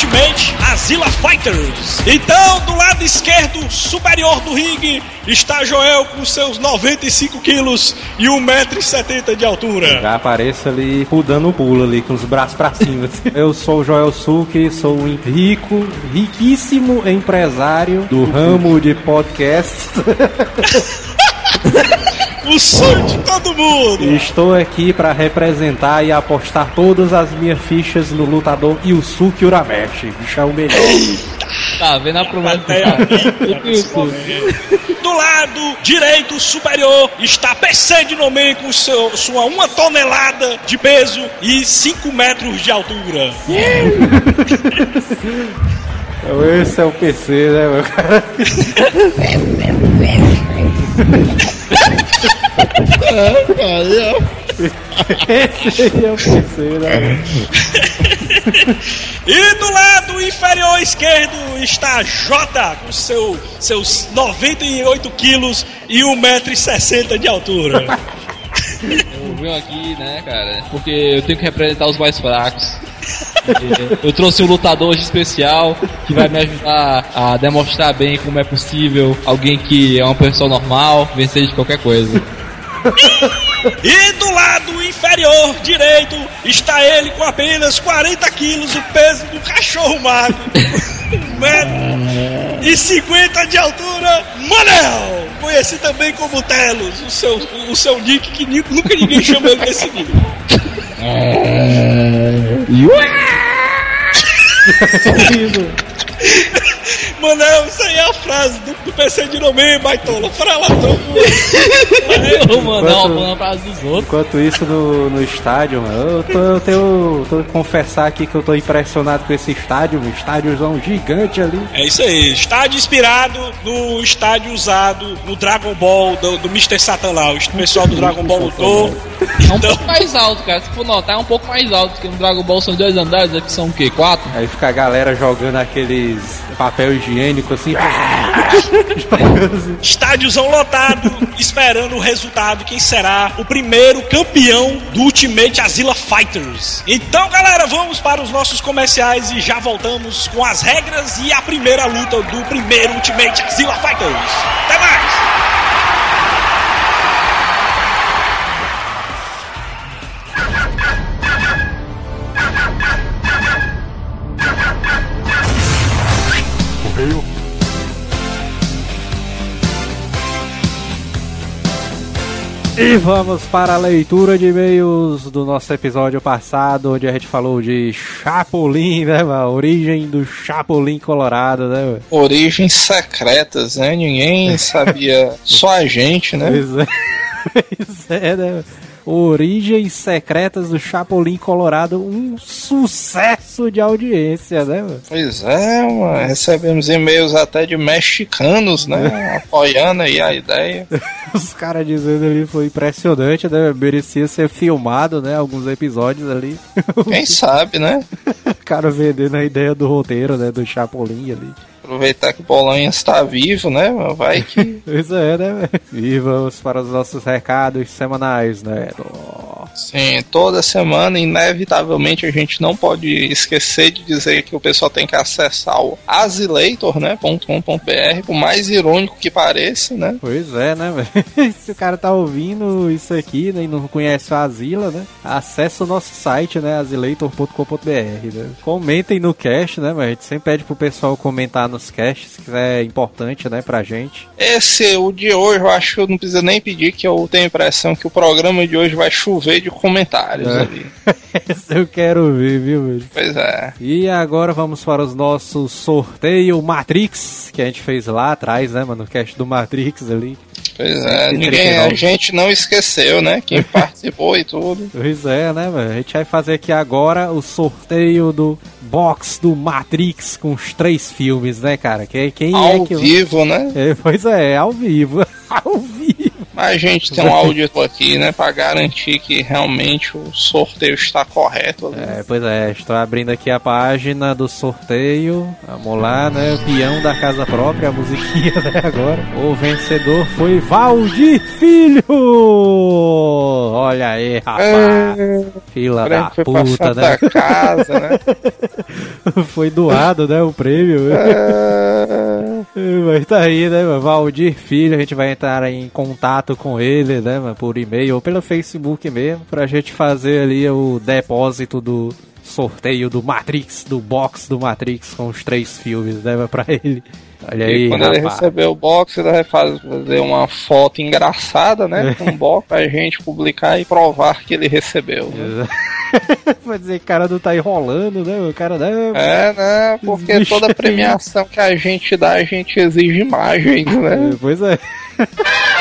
Ultimate Azila Fighters. Então, do lado esquerdo superior do ringue está Joel com seus 95 quilos e 1,70m de altura. Já apareço ali dando o pulo ali, com os braços pra cima. Eu sou o Joel Suki, sou um rico, riquíssimo empresário do ramo de podcast. O sonho de todo mundo. Estou aqui para representar e apostar todas as minhas fichas no lutador Yusuke Urameshi. Bicho é o melhor. Tá, vendo a promessa Do lado direito superior está PC de Nomen com seu, sua uma tonelada de peso e 5 metros de altura. Esse é o PC, né, meu cara? Esse aí o PC, né? E do lado inferior esquerdo está J com seu, seus 98 quilos e 1,60m de altura. Eu venho aqui, né, cara, porque eu tenho que representar os mais fracos. Eu trouxe um lutador hoje especial que vai me ajudar a demonstrar bem como é possível alguém que é uma pessoa normal vencer de qualquer coisa. E do lado inferior direito está ele com apenas 40 quilos, o peso do cachorro magro. Um metro e 50 de altura, Manel! Conhecido também como Telos, o seu, o seu nick que nunca ninguém chamou ele desse nick. Manel, isso aí é a frase do, do PC de nome, baitola. Fala. Eu mandar Enquanto- uma frase dos outros. Enquanto isso no, no estádio, mano, eu, tô, eu tenho. Tô confessar aqui que eu tô impressionado com esse estádio, um estádiozão gigante ali. É isso aí, estádio inspirado no estádio usado no Dragon Ball do, do Mr. Satan lá. O pessoal do Dragon Ball lutou. É um Então, pouco mais alto, cara. Se for notar, é um pouco mais alto, porque no Dragon Ball são dois andares, aqui são o quê? Quatro? Aí fica a galera jogando aqueles papel higiênico assim. Estádiozão lotado, esperando o resultado. Quem será o primeiro campeão do Ultimate Azila Fighters? Então, galera, vamos para os nossos comerciais e já voltamos com as regras e a primeira luta do primeiro Ultimate Azila Fighters. Até mais! E vamos para a leitura de e-mails do nosso episódio passado, onde a gente falou de Chapolin, né, mano? Origem do Chapolin Colorado, né, mano? Origens secretas, né? Ninguém sabia, só a gente, né? Pois é. Pois é, né? Origens secretas do Chapolin Colorado, um sucesso de audiência, né, mano? Pois é, mano. recebemos e-mails até de mexicanos, né? Apoiando aí a ideia. Os caras dizendo ali foi impressionante, né? Merecia ser filmado, né? Alguns episódios ali. Quem sabe, né? O cara vendendo a ideia do roteiro, né? Do Chapolin ali. Aproveitar que o Bolanha está vivo, né? Vai que. Pois é, né? E vamos para os nossos recados semanais, né? Sim, toda semana, inevitavelmente, a gente não pode esquecer de dizer que o pessoal tem que acessar o azileitor, né? .com.br, por mais irônico que pareça, né? Pois é, né? velho? Se o cara tá ouvindo isso aqui né, e não conhece a Asila, né? Acesse o nosso site, né? azileitor.com.br, né? Comentem no cast, né? Mas a gente sempre pede pro pessoal comentar nos casts, que é importante, né? Pra gente. Esse, o de hoje, eu acho que eu não preciso nem pedir, que eu tenho a impressão que o programa de hoje vai chover de comentários É. ali. Eu quero ver, viu, velho? Pois é. E agora vamos para os nossos sorteio Matrix, que a gente fez lá atrás, né, mano? O cast do Matrix ali. Pois é, ninguém, a gente não esqueceu, né? Quem participou e tudo. Pois é, né, mano? A gente vai fazer aqui agora o sorteio do box do Matrix com os três filmes, né, cara? Quem, quem Ao é que. vivo, né? É, pois é, ao vivo. ao vivo. A gente tem um auditor aqui, né? Pra garantir que realmente o sorteio está correto. ali. É, pois é, estou abrindo aqui a página do sorteio. Vamos lá, né? O peão da casa própria, a musiquinha, né? Agora. O vencedor foi Valdir Filho! Olha aí, rapaz. Fila Prêmio da puta, né? Casa, né? Foi doado, né? O prêmio. É, Mas tá aí, né? Valdir Filho, a gente vai entrar em contato com ele, né? Por e-mail ou pelo Facebook mesmo, pra gente fazer ali o depósito do sorteio do Matrix, do box do Matrix com os três filmes, né, pra ele. Olha aí, E quando ele rapaz. receber o box, ele vai fazer uma foto engraçada, né? Com o box pra gente publicar e provar que ele recebeu. né? Vai dizer que o cara não tá enrolando, né? O cara não. É, né? Porque toda premiação que a gente dá, a gente exige imagens, né? É, Pois é.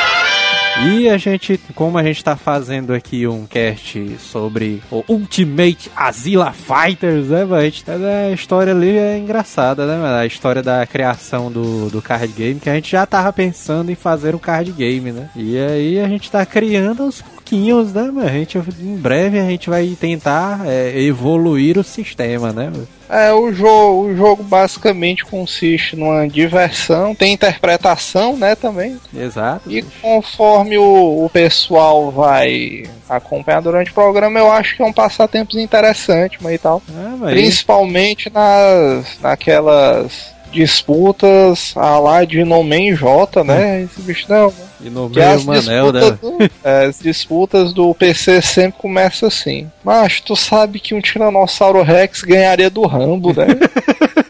E a gente, como a gente tá fazendo aqui um cast sobre o Ultimate Azila Fighters, né? A, gente, a história ali é engraçada, né? A história da criação do, do card game, que a gente já tava pensando em fazer um card game, né? E aí a gente tá criando aos pouquinhos, né? A gente, em breve a gente vai tentar é, evoluir o sistema, né? É, o jogo, o jogo basicamente consiste numa diversão, tem interpretação, né, também. Exato. E conforme o, o pessoal vai acompanhar durante o programa, eu acho que é um passatempo interessante, mas e tal. Ah, mas Principalmente nas, naquelas disputas a lá de No Man J, né? Esse bicho não. e no meio as Manel, né? disputas, do, é, as disputas do PC sempre começam assim. Mas tu sabe que um Tiranossauro Rex ganharia do Rambo, né?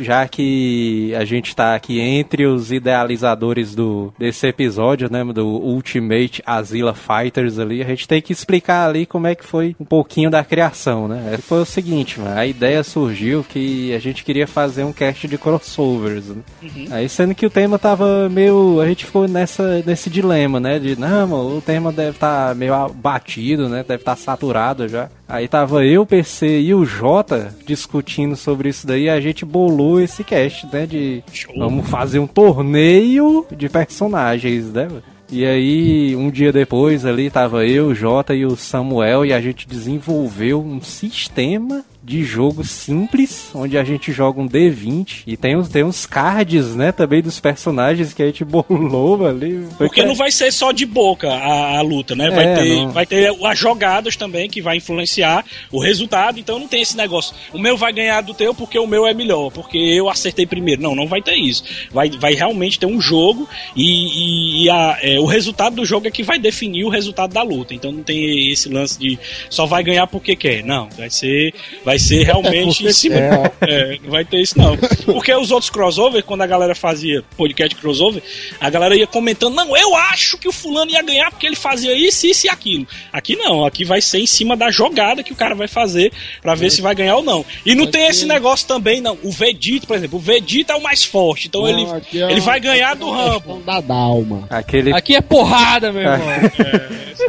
já que a gente tá aqui entre os idealizadores do desse episódio, né, do Ultimate Azila Fighters ali, a gente tem que explicar ali como é que foi um pouquinho da criação, né? Foi o seguinte, mano, a ideia surgiu que a gente queria fazer um cast de crossovers, né? Aí sendo que o tema tava meio, a gente ficou nessa nesse dilema, né, de não, mano, o tema deve estar meio batido, né? Deve estar saturado já. Aí tava eu, o PC e o Jota discutindo sobre isso daí, a gente bolou esse cast, né? De vamos fazer um torneio de personagens, né? E aí, um dia depois ali, tava eu, o Jota e o Samuel, e a gente desenvolveu um sistema de jogo simples, onde a gente joga um D20 e tem uns, tem uns cards, né, também dos personagens que a gente bolou ali. Porque que- não vai ser só de boca a, a luta, né? Vai, É, ter, não. vai ter as jogadas também que vai influenciar o resultado. Então não tem esse negócio. O meu vai ganhar do teu porque o meu é melhor, porque eu acertei primeiro. Não, não vai ter isso. Vai, vai realmente ter um jogo e, e- e a- é, o resultado do jogo é que vai definir o resultado da luta. Então não tem esse lance de só vai ganhar porque quer. Não, vai ser, vai ser realmente em cima. É, não vai ter isso não. Porque os outros crossover, quando a galera fazia podcast crossover, a galera ia comentando, não, eu acho que o fulano ia ganhar porque ele fazia isso, isso e aquilo. Aqui não, aqui vai ser em cima da jogada que o cara vai fazer pra ver se vai ganhar ou não. E não tem esse negócio também, não. O Vegeta, por exemplo, o Vegeta é o mais forte, então ele, aqui é ele vai ganhar do Rambo. Da Dalma. Aquele Aqui é porrada, meu irmão.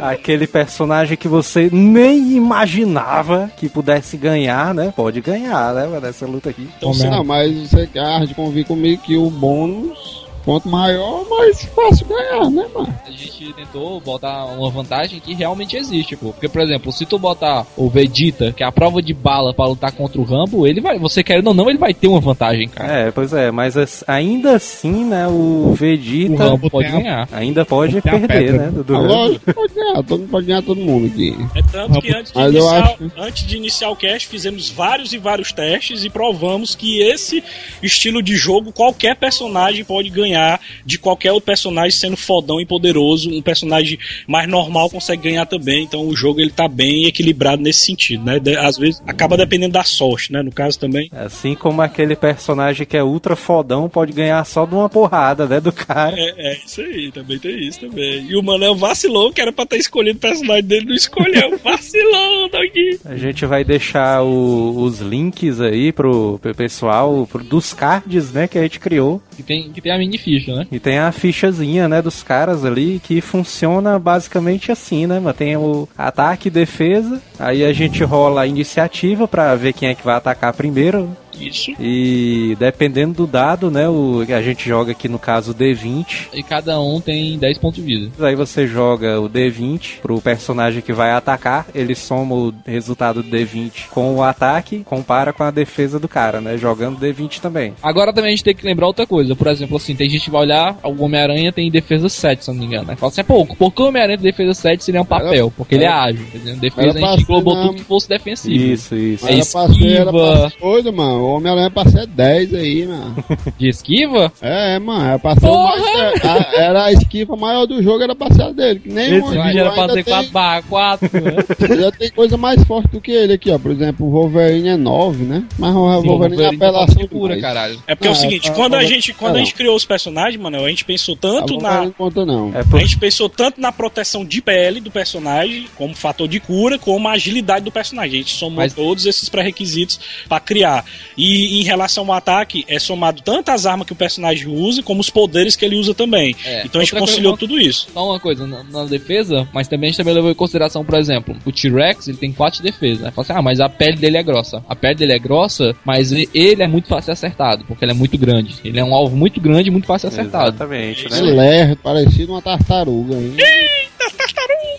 Aquele personagem que você nem imaginava que pudesse ganhar, né? Pode ganhar, né? Nessa luta aqui. Então, Não, mas você quer de convir comigo que o bônus, quanto maior, mais fácil ganhar, né, mano? A gente tentou botar uma vantagem que realmente existe, pô. Porque, por exemplo, se tu botar o Vegeta, que é a prova de bala pra lutar contra o Rambo, ele vai, você querendo ou não, ele vai ter uma vantagem, cara. É, pois é, mas as- ainda assim, né? O O Vegeta Rambo pode a- ganhar. ainda pode perder, né? Do, do Ah, lógico que pode ganhar, todo mundo pode ganhar todo mundo aqui. É tanto que antes de, Mas eu iniciar, acho- antes de iniciar o cast, fizemos vários e vários testes e provamos que esse estilo de jogo, qualquer personagem pode ganhar de qualquer outro personagem sendo fodão e poderoso. Um personagem mais normal consegue ganhar também. Então o jogo ele tá bem equilibrado nesse sentido, né? De- às vezes acaba dependendo da sorte, né? No caso também. Assim como aquele personagem que é ultra fodão pode ganhar só de uma porrada, né? Do cara. É, é isso aí, também tem isso também. E o Manel vacilou, que era pra ter escolhido o personagem dele, não escolheu. Vacilou, daqui. A gente vai deixar o- os links aí pro, pro pessoal pro- dos cards, né, que a gente criou, que tem, que tem a mini ficha, né? E tem a fichazinha, né, dos caras ali que funciona basicamente assim, né, mano? Tem o ataque e defesa, aí a gente rola a iniciativa pra ver quem é que vai atacar primeiro. Isso. E dependendo do dado, né, o a gente joga aqui no caso o D20. E cada um tem 10 pontos de vida. Aí você joga o D20 pro personagem que vai atacar, ele soma o resultado do D20 com o ataque, compara com a defesa do cara, né, jogando D20 também. Agora também a gente tem que lembrar outra coisa. Por exemplo, assim, tem gente que vai olhar, o Homem-Aranha tem defesa 7, se eu não me engano. Né? Fala assim, pô, porque o Homem-Aranha tem defesa 7 seria um papel, porque ele é ágil. Defesa Era a gente ser, tudo que fosse defensivo. Isso, isso. É Era pra ser, era pra esquiva. ser coisa, mano. O Homem-Aranha é pra ser 10 aí, mano. De esquiva? É, mano, era pra ser mais, a- Era a esquiva maior do jogo, era pra ser a dele. Que nem Esse vídeo era pra ser 4 tem, barra 4, né? Já tem coisa mais forte do que ele aqui, ó. Por exemplo, o Wolverine é 9, né? Mas o Sim, Wolverine é Wolverine tá apelação pura, demais. caralho. É porque é o Ah, seguinte, tá, quando a gente, quando a gente criou os personagens, mano, a gente pensou A tanto Wolverine na não conta, não. É a por... gente pensou tanto na proteção de pele do personagem, como fator de cura, como a agilidade do personagem. A gente somou Mas- todos esses pré-requisitos pra criar. E em relação ao ataque, é somado tanto as armas que o personagem usa, como os poderes que ele usa também. É. Então a gente Outra coisa- conciliou tudo isso. Só uma coisa, na, na defesa, mas também a gente também levou em consideração, por exemplo, o T-Rex, ele tem 4 de defesa, né? Fala assim, ah, mas a pele dele é grossa. A pele dele é grossa, mas ele é muito fácil de ser acertado, porque ele é muito grande. Ele é um alvo muito grande e muito fácil de ser acertado. Exatamente, né? Ele é parecido uma tartaruga. Hein?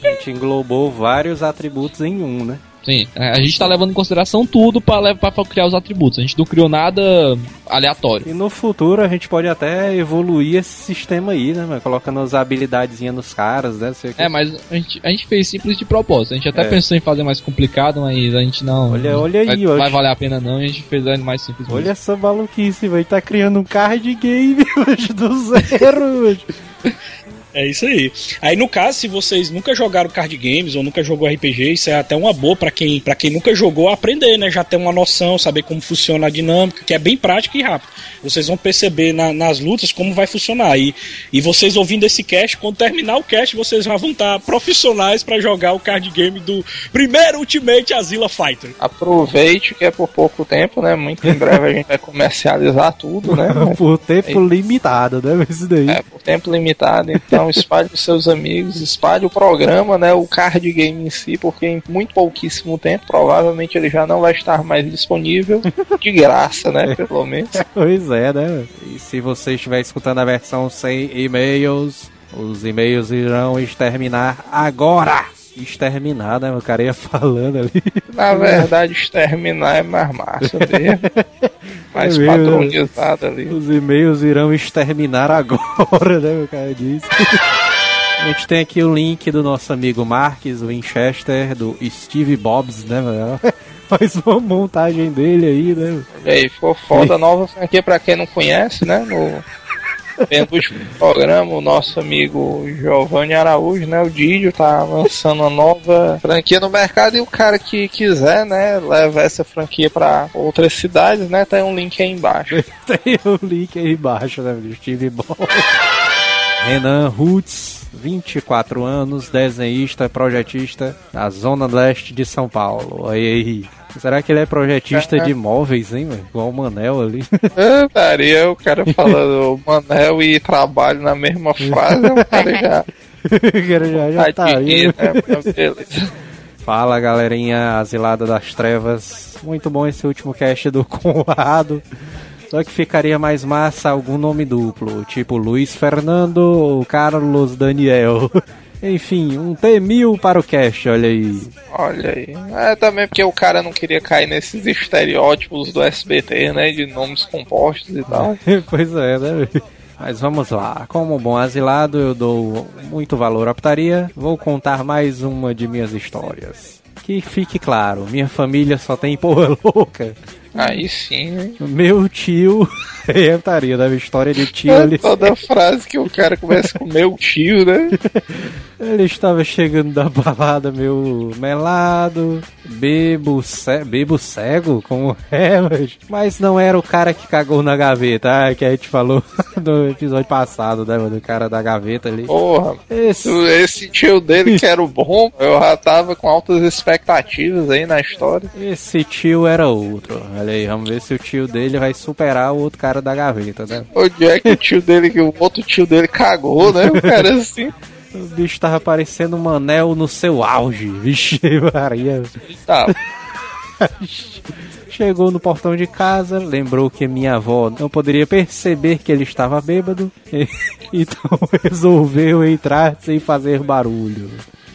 A gente englobou vários atributos em um, né? Sim, a gente tá levando em consideração tudo pra criar os atributos. A gente não criou nada aleatório. E no futuro a gente pode até evoluir esse sistema aí, né? mano? Colocando as habilidadezinhas nos caras, né? Sei que- É, mas a gente, a gente fez simples de propósito. A gente até É. pensou em fazer mais complicado, mas a gente não. Olha- olha aí, vai, vai valer a pena não, a gente fez mais simples. mesmo. Olha essa maluquice, vai tá criando um card game hoje do zero. hoje. É isso aí. Aí no caso, se vocês nunca jogaram card games ou nunca jogou RPG, isso é até uma boa pra quem, para quem nunca jogou aprender, né? Já ter uma noção, saber como funciona a dinâmica, que é bem prático e rápido. Vocês vão perceber na- nas lutas como vai funcionar. E, e vocês ouvindo esse cast, quando terminar o cast, vocês já vão estar profissionais pra jogar o card game do primeiro Ultimate Azila Fighter. Aproveite que é por pouco tempo, né? Muito em breve a gente vai comercializar tudo, né? Por tempo limitado, né? Isso daí. É, por tempo limitado, então espalhe os seus amigos, espalhe o programa, né, o card game em si, porque em muito pouquíssimo tempo, provavelmente ele já não vai estar mais disponível, de graça, né, pelo menos. Pois é, né? E se você estiver escutando a versão sem e-mails, os e-mails irão exterminar agora! Exterminar, né? O cara ia falando ali. Na verdade, exterminar é mais massa mesmo, mais É padronizado ali. Os e-mails irão exterminar agora, né? O cara disse. A gente tem aqui o link do nosso amigo Marques Winchester, do Steve Bobs, né, mano? Faz uma montagem dele aí, né? E aí, ficou foda, nova franquia pra quem não conhece, né, no penúltimo programa, o nosso amigo Giovanni Araújo, né, o Didio, tá lançando uma nova franquia no mercado e o cara que quiser, né, leva essa franquia pra outras cidades, né, tem um link aí embaixo. Tem o link aí embaixo, né? Steve Bobs. Renan Roots, 24 anos, desenhista, projetista da Zona Leste de São Paulo. Aí, aí. Será que ele é projetista de móveis, hein, mano? Igual o Manel ali. Ah, Daria o cara falando Manel e trabalho na mesma frase, o cara já O cara já, já tá aí. né. Fala galerinha asilada das trevas. Muito bom esse último cast do Conrado. Só que ficaria mais massa algum nome duplo, tipo Luiz Fernando ou Carlos Daniel. Enfim, um T1000 para o cast, olha aí. Olha aí. É também porque o cara não queria cair nesses estereótipos do SBT, né? De nomes compostos e tal. pois é, né? Mas vamos lá. Como bom asilado, eu dou muito valor à putaria. Vou contar mais uma de minhas histórias. Que fique claro, minha família só tem porra louca. Aí sim, hein? Meu tio. É putaria, né? História de tio ali. Toda frase que o cara começa com meu tio, né? Ele estava chegando da balada meio melado, bebo, ce... bebo cego, como é, mas... mas não era o cara que cagou na gaveta, ah, que a gente falou no episódio passado, né, do cara da gaveta ali. Porra, Esse... esse tio dele que era o bom, eu já tava com altas expectativas aí na história. Esse tio era outro. Olha aí, vamos ver se o tio dele vai superar o outro cara da gaveta, né? Onde é que o tio dele, que o outro tio dele cagou, né? O cara assim. O bicho tava parecendo um Manel no seu auge. Vixe, Maria. Tá, Chegou no portão de casa, lembrou que minha avó não poderia perceber que ele estava bêbado, então resolveu entrar sem fazer barulho.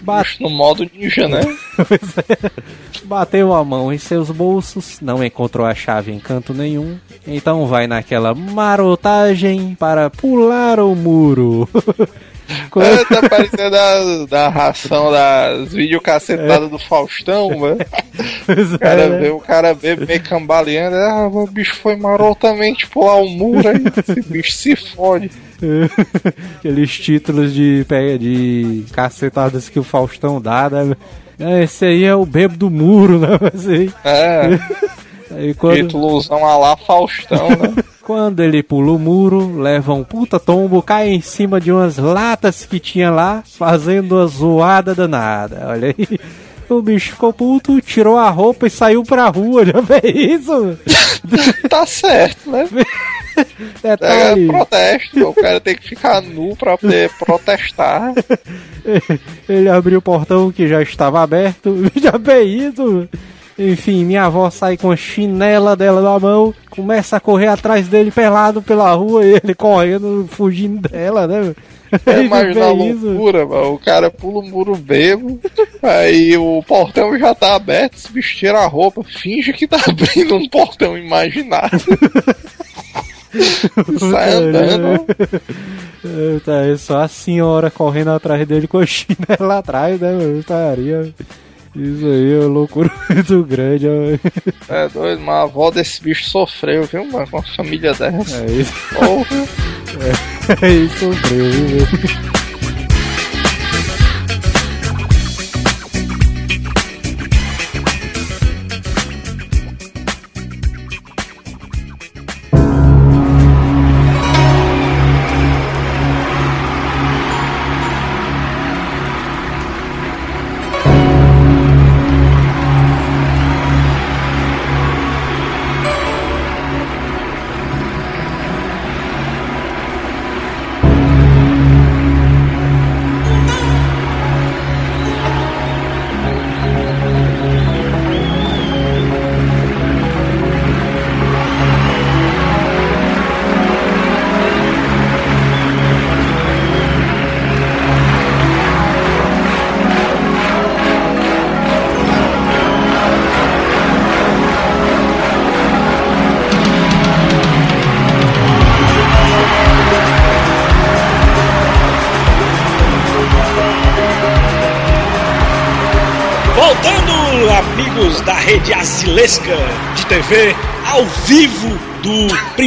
Bate- no modo ninja, né? Bateu a mão em seus bolsos, não encontrou a chave em canto nenhum, então vai naquela marotagem para pular o muro. Quando- É, tá parecendo a, da ração das videocacetadas do Faustão, mano. O cara vê o cara vê meio cambaleando, ah, o bicho foi marotamente pular o muro aí, esse bicho se fode. Aqueles títulos de, de cacetadas que o Faustão dá, né? Ah, Esse aí é o bebo do muro, né? Mas aí, É, aí quando, títulozão a lá Faustão, né? quando ele pula o muro, leva um puta tombo, cai em cima de umas latas que tinha lá, fazendo uma zoada danada. Olha aí. O bicho ficou puto, tirou a roupa e saiu pra rua. Já vê isso? Tá certo, né? É Detalhe. protesto, o cara tem que ficar nu pra poder protestar. Ele abriu o portão que já estava aberto. Já bem isso. Enfim, minha avó sai com a chinela dela na mão, começa a correr atrás dele pelado pela rua e ele correndo, fugindo dela, né? É, Imagina a loucura, mano. O cara pula o muro bebo, aí o portão já tá aberto, bicho tira a roupa, finge que tá abrindo um portão imaginário. Sai andando. É, Tá, é só a senhora correndo atrás dele com a chinela atrás, né? mano? Estaria. Isso aí é loucura muito grande. ó. É doido, mas a avó desse bicho sofreu, viu, mano? Com a família dessa. É isso. Porra. É isso, sofreu, viu?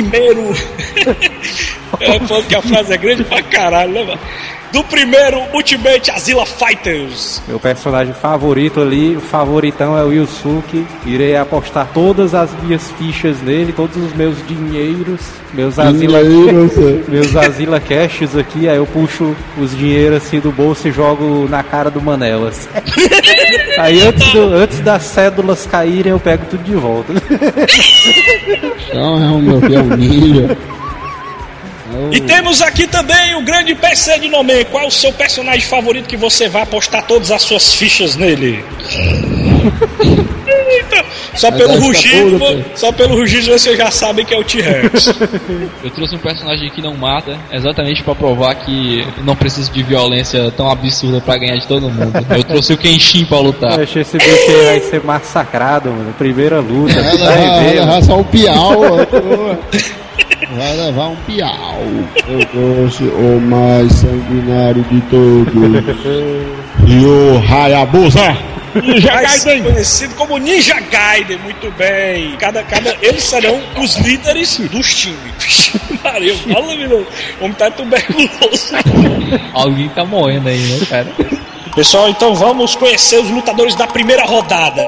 Primeiro. é, que a frase é grande pra caralho, né, mano? Do primeiro Ultimate Azila Fighters. Meu personagem favorito ali, o favoritão é o Yusuke. Irei apostar todas as minhas fichas nele, todos os meus dinheiros, meus Azila, meus Azila Caches aqui. Aí eu puxo os dinheiros assim do bolso e jogo na cara do Manel. assim. Aí antes, do- antes das cédulas caírem, eu pego tudo de volta. Então é o meu filho, é E temos aqui também o grande PC de nome. Qual é o seu personagem favorito que você vai apostar todas as suas fichas nele? Eita, só pelo rugido, só pelo rugido você já sabe que é o T-Rex. Eu trouxe um personagem que não mata, exatamente pra provar que não preciso de violência tão absurda pra ganhar de todo mundo. Eu trouxe o Kenshin pra lutar. Acho que esse bicho aí vai ser massacrado, mano. Primeira luta. Mano. levar só um piau. Vai levar um piau. Eu trouxe o mais sanguinário de todos. E o Hayabusa. Ninja mais Gaiden. conhecido como Ninja Gaiden, muito bem. Cada, cada, eles serão os líderes dos times. Maria, fala, meu. O homem tá tuberculoso. Alguém tá morrendo aí, né, cara? Pessoal, então vamos conhecer os lutadores da primeira rodada.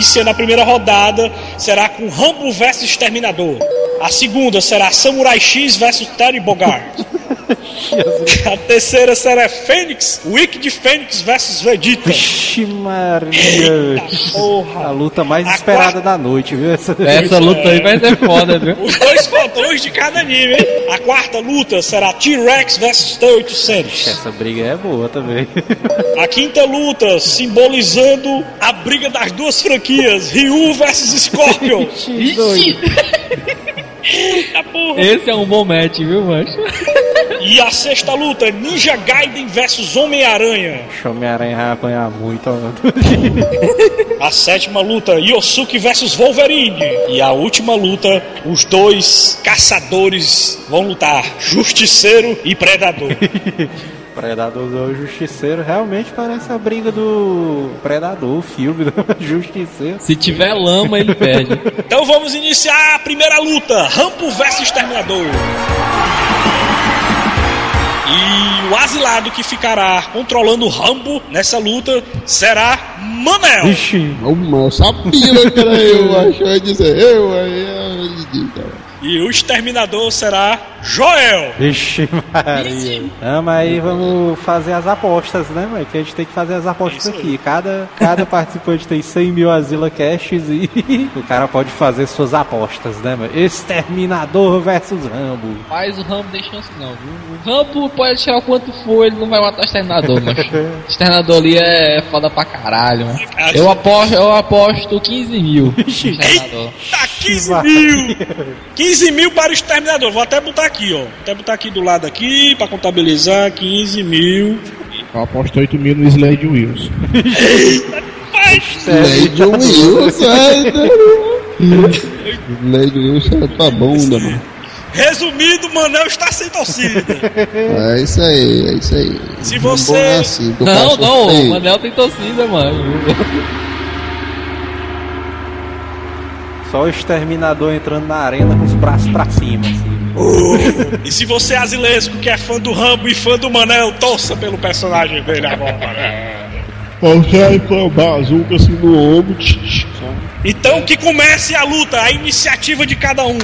Iniciando a primeira rodada, será com Rambo vs Exterminador. A segunda será Samurai X vs Terry Bogard. A terceira será Fênix, Wicked Fênix vs Vegeta. Vixe Maria. Eita A porra! luta mais A esperada quarta- da noite, viu? Essa... Essa luta aí vai ser foda, viu? Os dois fotões de cada anime, hein? A quarta luta será T-Rex vs T-800. Essa briga é boa também. A quinta luta, simbolizando a briga das duas franquias, Ryu vs Scorpion. Ixi! Eita porra! Esse é um bom match, viu, mancho? E a sexta luta, Ninja Gaiden vs Homem-Aranha. Homem-Aranha vai apanhar muito. ó. A sétima luta, Yosuke vs Wolverine. E a última luta, os dois caçadores vão lutar, Justiceiro e Predador. Predador do Justiceiro realmente parece a briga do Predador, o filme do Justiceiro. Se tiver lama, ele perde. Então vamos iniciar a primeira luta, Rampo vs Exterminador. E o asilado que ficará controlando o Rambo nessa luta será Manel. Ixi, eu sabia que era eu, achou ia dizer eu, aí eu cara. E o Exterminador será Joel. Vixe Maria. Não, mas aí vamos fazer as apostas, né, mãe? Que a gente tem que fazer as apostas aí. aqui. Cada, cada participante tem 100 mil Asila Caches e o cara pode fazer suas apostas, né, mãe? Exterminador versus Rambo. Mas o Rambo tem chance não, viu? O Rambo pode tirar o quanto for, ele não vai matar o Exterminador, mas o Exterminador ali é foda pra caralho, mano. Eu aposto, eu aposto 15 mil no Exterminador. 15 mil. 15 mil para o Exterminador. Vou até botar aqui, ó. Vou até botar aqui do lado aqui pra contabilizar 15 mil. Eu aposto 8 mil no Slade. É, Slade Wilson, Slade Wilson é tua bunda, mano. Resumindo, Manel está sem torcida. É isso aí, é isso aí. Se você- é assim, Não, não, o Manel tem torcida, mano. Só o Exterminador entrando na arena com os braços pra cima, assim. E se você é asilesco que é fã do Rambo e fã do Manel, torça pelo personagem dele agora. Você foi o bazuca assim no ombro. Então que comece a luta, a iniciativa de cada um.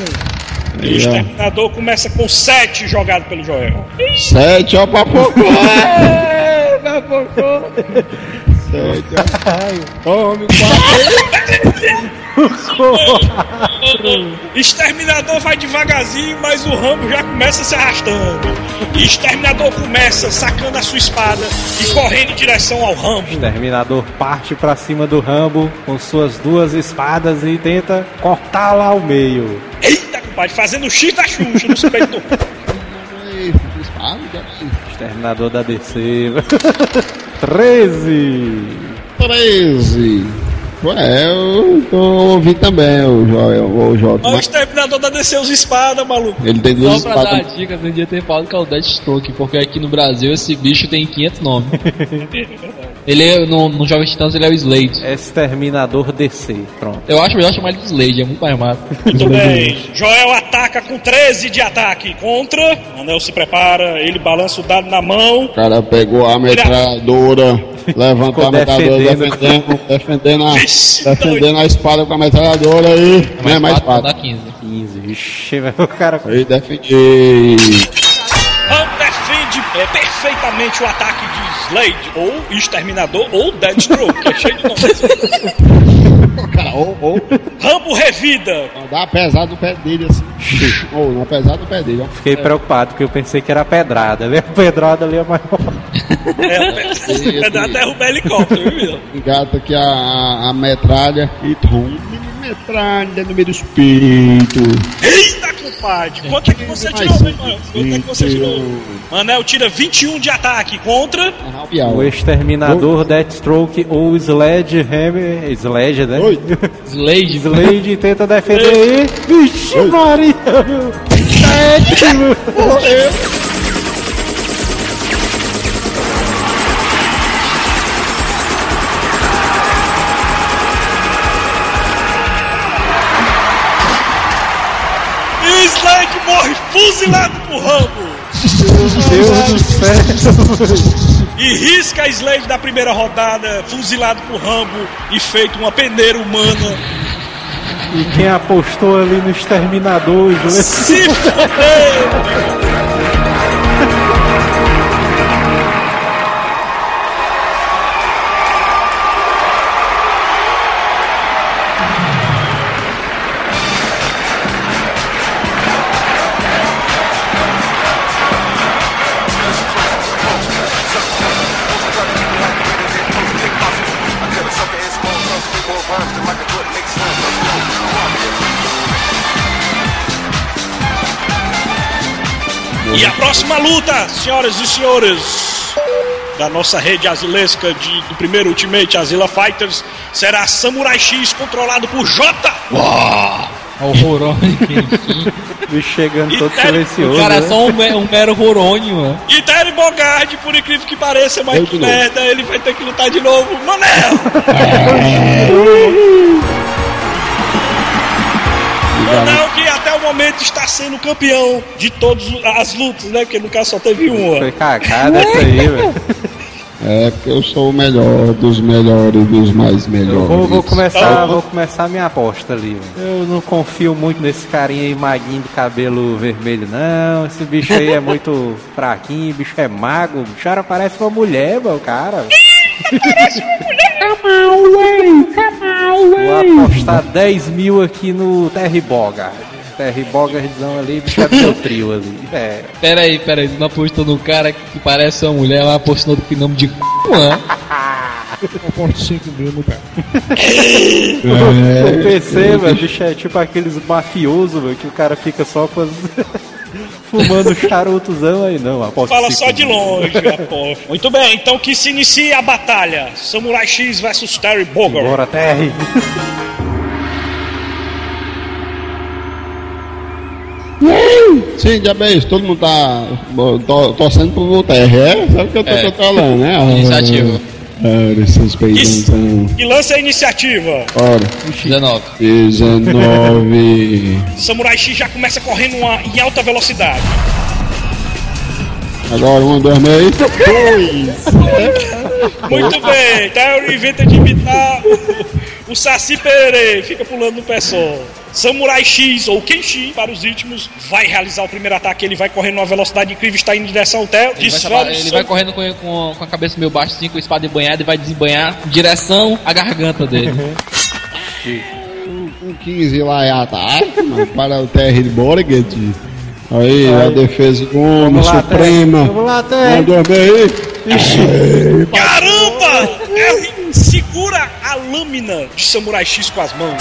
E o Exterminador começa com 7 jogado pelo Joel. Sete, ó, papocô! Papocô! Ó. Homem, Exterminador vai devagarzinho, mas o Rambo já começa se arrastando. E Exterminador começa sacando a sua espada e correndo em direção ao Rambo. Exterminador parte pra cima do Rambo com suas duas espadas e tenta cortá-la ao meio. Eita, compadre, fazendo o X da Xuxa no peito. Exterminador da DC. 13. 13. Ué, eu tô ouvindo também o Joel, o Jota. Mas o mas Exterminador dá descer os espadas, maluco. Ele tem duas Só pra dar espadas. a dica, você devia ter falado que é o Deathstroke, porque aqui no Brasil esse bicho tem 500 nomes. ele é, no, no Jovem Titãs ele é o Slade. Exterminador DC. Pronto. Eu acho melhor chamar ele de Slade, é muito mais massa. Muito bem. Joel ataca com 13 de ataque contra. Manel se prepara, ele balança o dado na mão. O cara pegou a metralhadora, Ficou a metralhadora, defendendo. defendendo, defendendo, a, defendendo a espada com a metralhadora aí. Não é mais quatro, espada. dá 15. 15. Vixe, velho, o cara. Aí defendi. Rambo defende é, perfeitamente o ataque de Slade, ou Exterminador, ou Deathstroke, que é cheio de nomes. Cara, ou, ou, Rambo revida. dá pesado no pé dele assim. ou, não pesado no pé dele, ó. Fiquei preocupado porque eu pensei que era pedrada. né? A pedrada ali é maior. É, dá derrubar helicóptero, viu? Engata aqui a, a, a metralha e tom. Metralha no meio dos peitos. Eita, compadre. Quanto é que você tirou, meu irmão? Quanto é que você tirou? Manel tira 21 de ataque contra. O exterminador Deathstroke ou Sledgehammer. Sledge, né? Oi. Slade. Slade tenta defender aí. Vixe, Maria! Sétimo! E fuzilado por Rambo. Deus do céu! E risca a Slade da primeira rodada, fuzilado por Rambo e feito uma peneira humana. E quem apostou ali no exterminador, Slade. Se fudeu! Próxima luta, senhoras e senhores, da nossa rede azilesca de, do primeiro Ultimate Azila Fighters, será Samurai X controlado por Jota. Horrorônio. Bicho chegando todo E cara, silencioso. O cara é né? só um, um mero horônio, mano. E Terry Bogard, por incrível que pareça, mas Eu que novo. merda, ele vai ter que lutar de novo. Manel! Manel o momento está sendo campeão de todas as lutas, né? Porque no caso só teve uma. Foi cagada essa aí, velho. É porque eu sou o melhor dos melhores dos mais melhores. Eu vou, vou começar, vou começar a minha aposta ali. velho. Eu não confio muito nesse carinha aí maguinho de cabelo vermelho, não. Esse bicho aí é muito fraquinho, bicho é mago. O bicho parece uma mulher, meu cara. Vou apostar 10 mil aqui no Terry Bogard. Terry Bogardzão ali, bicho é do meu trio ali. É. Pera aí, pera aí. Tu não apostou no cara que parece uma mulher, mas apostou no nome de c, mano. Aporte 5 mil no pé. O PC, velho, bicho é tipo aqueles mafiosos, velho, que o cara fica só com as... fumando charutozão aí, não. Aposto Fala só de longe, aposto. Muito bem, então que se inicie a batalha. Samurai X versus Terry Bogard. Bora, Terry. Sim, já bem, todo mundo tá to- torcendo pro TR, é? Sabe o que eu tô É. controlando, né? Ah, Iniciativa. Ora, esses E, peidãozão. e lance a iniciativa. Ora, 19. 19. Samurai X já começa correndo uma- em alta velocidade. Agora, um, dois, meio. Muito bem, Terry inventa de imitar o, o Saci Pererê, fica pulando no pé só. Samurai X, ou Kenshin, para os íntimos, vai realizar o primeiro ataque. Ele vai correndo numa velocidade incrível, está indo em direção ao Terry. Ele vai, chamar- ele vai correndo com, com, com a cabeça meio baixa, assim, com a espada embanhada e vai desembanhar em direção à garganta dele. Um 15 lá é ataque, mano, para o TR de Borget. Aí, a defesa do homem Vamos lá, Terry. suprema. Vamos lá, Um, Terry. dois, meio. Caramba! Terry segura a lâmina de Samurai X com as mãos.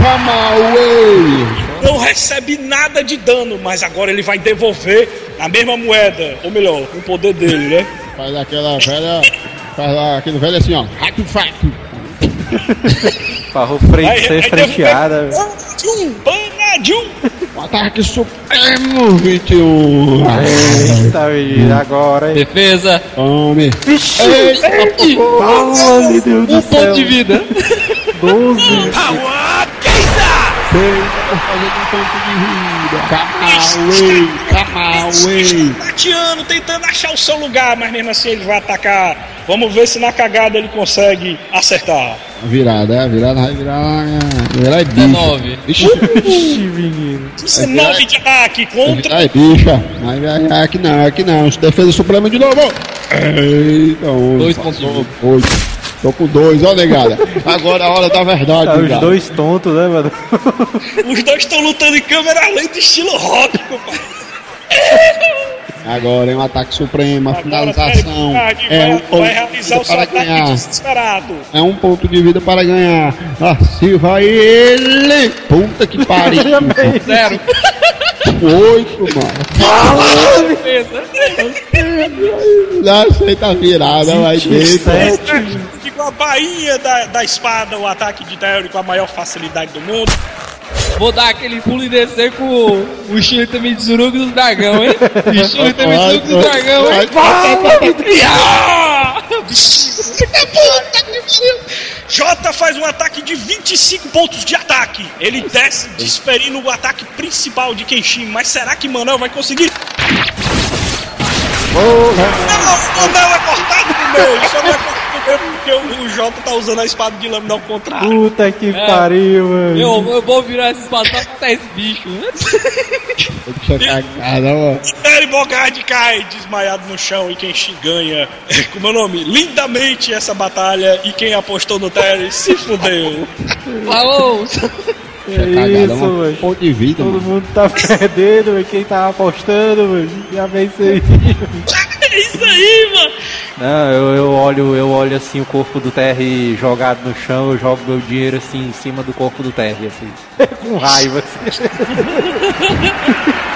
Come away. Não recebe nada de dano, mas agora ele vai devolver a mesma moeda. Ou melhor, com o poder dele, né? Faz aquela velha. Faz lá aquele velho assim, ó. Hack fac. Farrou frente, ser frenteada. velho. Panadium! Panadium! Um ataque supremo 21. Eita, menino, agora, hein? Defesa, Tome. Vixe! Eita, Oh, meu Deus do um céu. ponto de vida. 12. Camauê, Camauê. Tateando, tentando achar o seu lugar, mas mesmo assim ele vai atacar. Vamos ver se na cagada ele consegue acertar. Virada, é, virada vai virar. Virar é bicha. Uh! É nove. Vixe, menino. Isso é nove de ataque contra. Ai, é bicha. Ai, ai, aqui não, aqui não. Defesa suprema de novo. Eita, 2,8. Tô com dois, ó, negada. Agora é a hora da verdade, Tá os negada. dois tontos, né, mano? Os dois estão lutando em câmera lenta, estilo rock, compadre. Agora é um ataque supremo, a finalização. É um vai, ponto vai realizar o seu para ataque ganhar. desesperado. É um ponto de vida para ganhar. Assim vai ele. Puta que pariu. Zero. Oito, mano. Não aceita a virada, vai dentro. Ficou a bainha da, da espada, o ataque de Terry com a maior facilidade do mundo. Vou dar aquele pulo e descer com o, o estilo também de Zurugo do dragão, hein? Estilo também de Zurugo do dragão, hein? Ah! Jota faz um ataque de 25 pontos de ataque. Ele desce desferindo o ataque principal de Kenshin. Mas será que Manel vai conseguir? Não, o Manel é cortado no meio. Só não é cortado porque o, o Jota tá usando a espada de lâmina ao contrário. Puta que pariu, mano. Eu, eu vou virar esse espada pra matar esse bicho, né? Deixa cagada, mano. Terry Bogard cai desmaiado no chão e Kenshin ganha, como é o nome, lindamente essa batalha. E quem apostou no Terry se fudeu. Falou! É Cagada, isso, mano. Ponto de vida, Todo mano. mundo tá perdendo, mano. Quem tava apostando, mano. Já vem isso aí. É isso aí, mano. Não, eu, eu olho, eu olho assim o corpo do Terry jogado no chão, eu jogo meu dinheiro assim em cima do corpo do Terry, assim. Com raiva, assim.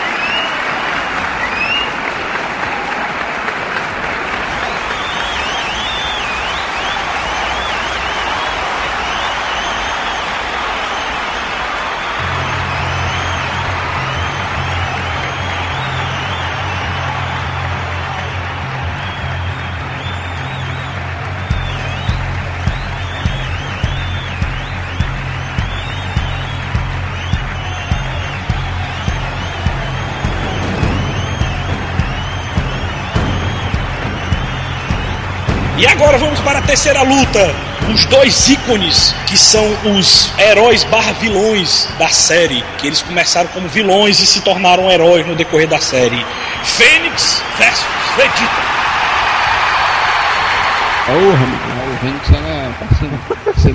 agora vamos para a terceira luta. Os dois ícones que são os heróis barra vilões da série. Que eles começaram como vilões e se tornaram heróis no decorrer da série. Fênix versus Vegeta. Porra, mano. O Fênix era sendo,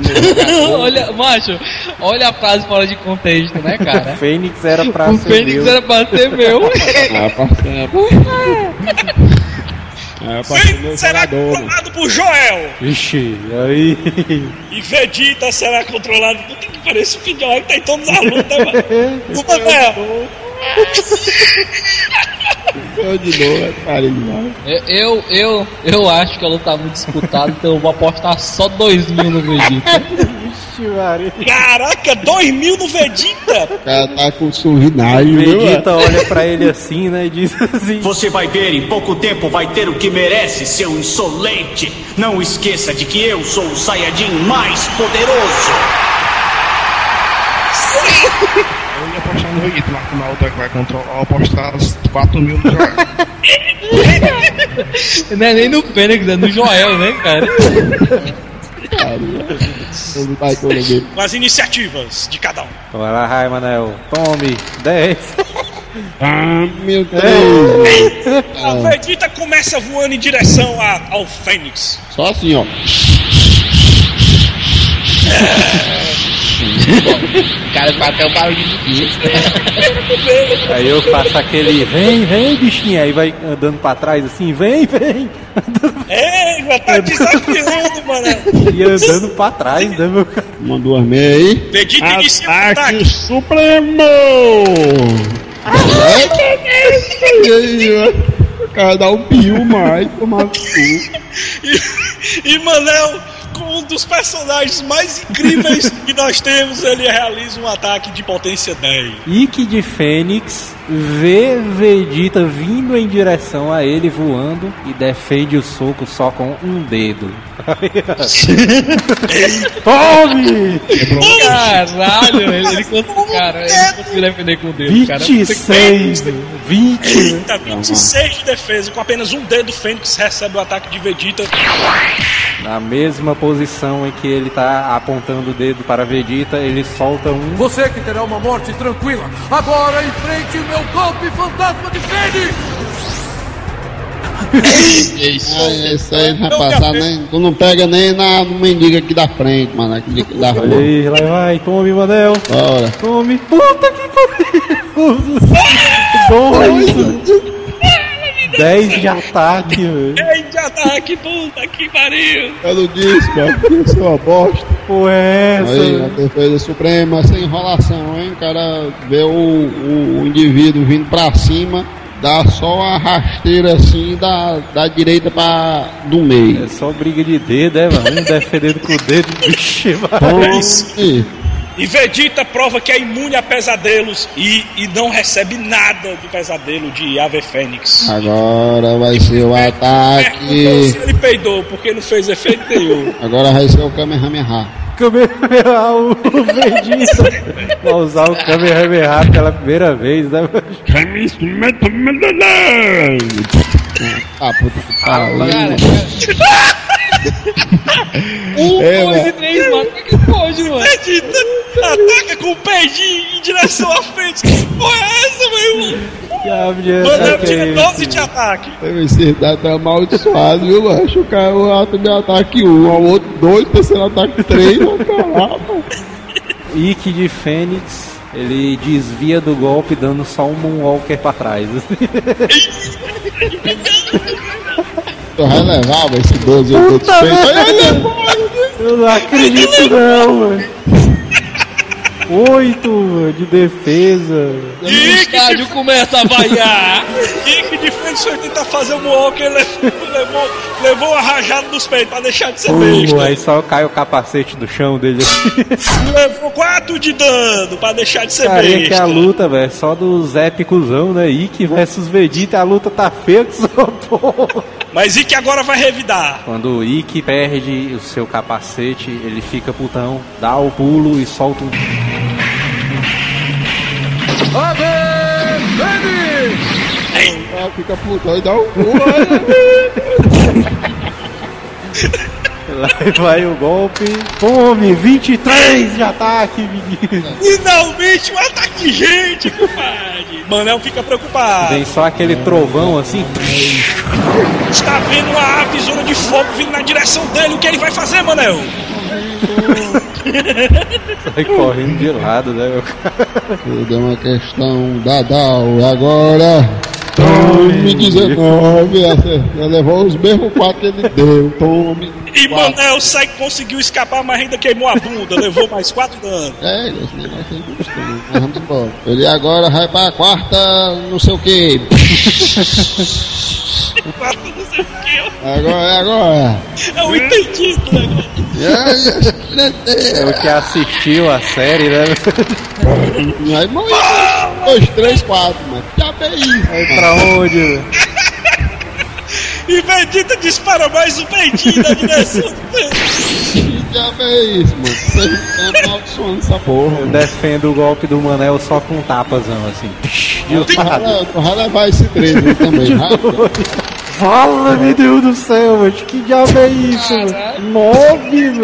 sendo jogador. olha, macho, olha a frase fora de contexto, né, cara? Fênix era pra O ser Fênix meu. era pra ser meu. Ah, parceiro. É, será jogador, mano. controlado por Joel. Ixi, aí. E Vegeta será controlado. Puta que parece o Joel que tá em todas as lutas, mano. O Manel. Eu de novo, é pariu demais. Eu, eu, eu acho que a luta tá muito disputada, então eu vou apostar só 2 mil no Vegeta. Caraca, 2 mil no Vegeta. O cara tá com surrinagem, viu? Vegeta olha pra ele assim, né, e diz assim: Você vai ver, em pouco tempo vai ter o que merece, seu insolente. Não esqueça de que eu sou o Saiyajin mais poderoso. Eu ia apostar no Vegeta, mas como a outra que vai controlar, eu apostar os 4 mil no Joel. Não é nem no Fênix, é no Joel, né, cara? Ele Com as iniciativas de cada um. Vai lá, Rai, Manel. Tome, 10. Ah, meu Deus. A Vegeta começa voando em direção a- ao Fênix. Só assim, ó. O cara bateu o barulho de bicho. Aí eu faço aquele: vem, vem, bichinho. Aí vai andando pra trás assim: vem, vem. Ei, já tá desafiando, mano. E andando pra trás, né, meu cara? Mandou as meias aí. Vegeta inicia o Ataque. Supremo! E aí, ó. O cara dá um pio mais, tomar cu. E, e Manel, um dos personagens mais incríveis que nós temos, ele realiza um ataque de potência 10. Ike de Fênix vê Vegeta vindo em direção a ele voando e defende o soco só com um dedo. Tome! Caralho, ele, ele conseguiu, cara, ele não conseguiu defender com o dedo, cara. 26! 20! Eita, 26 de defesa, com apenas um dedo, Fênix recebe o ataque de Vegeta. Na mesma posição em que ele tá apontando o dedo para Vegeta, ele solta um. Você que terá uma morte tranquila. Agora enfrente o meu golpe fantasma de Fênix! Ah, isso aí não vai passar nem. Tu não pega nem na no mendigo aqui da frente, mano. Aqui da Olha rua. aí, lá vai, tome, Manel! Bora. Tome! Puta que pariu! Dois! 10 de ataque, velho. Ei, de ataque, puta que pariu. Eu não disse, cara, que isso é uma bosta. Pô, é essa? Aí, a defesa suprema, sem enrolação, hein? O cara vê o, o, o indivíduo vindo pra cima, dá só uma rasteira assim da, da direita pra do meio. É só briga de dedo, é, mano? Um defendendo com o dedo, vixe, mano. E, Vegeta prova que é imune a pesadelos e, e não recebe nada do pesadelo de Ave Fênix. agora vai ser o ataque. se ele peidou, porque não fez efeito nenhum. Agora vai ser o Kamehameha. Kamehameha, o Vegeta. Vai usar o Kamehameha pela primeira vez, né? Ah, puta que pariu. Um, É, dois mano. e três, mano. Como é que pode, mano? Vegeta ataca com o pedinho em direção à frente. Que porra é essa, meu irmão? Manel ataque é tira esse? 12 de ataque. Esse dado tá amaldiçoado, viu, macho? O cara, o ato de ataque 1, um, ao outro 2, terceiro ataque 3, vai caralho. Ikki de Fênix, ele desvia do golpe dando só um Moonwalker pra trás. Tu vai levar, vai, esse 12 eu tô desfeito. Eu não acredito não, mano. Oito mano, de defesa. O estádio começa a vaiar. Ike de frente foi tentar fazer o Walker, ele levou, levou uma rajada nos peitos pra deixar de ser Uh, besta. aí só cai o capacete do chão dele. assim. Levou 4 de dano pra deixar de ser Carinha que besta. a luta, velho, só dos épicosão, né? Ikki versus Vegeta, a luta tá feia que só porra. Mas Ike agora vai revidar. Quando o Ikki perde o seu capacete, ele fica putão, dá o pulo e solta um. Ave Fênix! Ah, fica putão e dá um pulo. Lá vai o golpe. Tome, 23 de ataque, menino. Finalmente um ataque de gente, compadre. Manel fica preocupado. Vem só aquele trovão assim. Está vendo uma ave zona de fogo vindo na direção dele. O que ele vai fazer, Manel? Sai correndo de lado, né, meu cara? Tudo é uma questão da Dow. Agora, tome 19. Acertou. Levou os mesmos 4 que ele deu. Tome. E quatro. Manel sai, conseguiu escapar, mas ainda queimou a bunda. levou mais 4 danos. É, esse negócio costume. Mas vamos embora. Ele agora vai pra quarta, não sei o que. Quatro não sei o que. Agora, é agora. Eu entendi esse negócio. É o que assistiu a série, né? Aí morreu. Dois, três, quatro, mas já bem. Aí pra onde? E Vegeta dispara mais um peitinho na direção dele. Já bem isso, mano. Vocês estão amaldiçoando essa porra. Eu defendo o golpe do Manel só com um tapazão, assim. De lado. Tu vai levar esse 3 aí também. Fala, meu Deus do céu, mano. Que diabo é isso, mano? Nove, mano.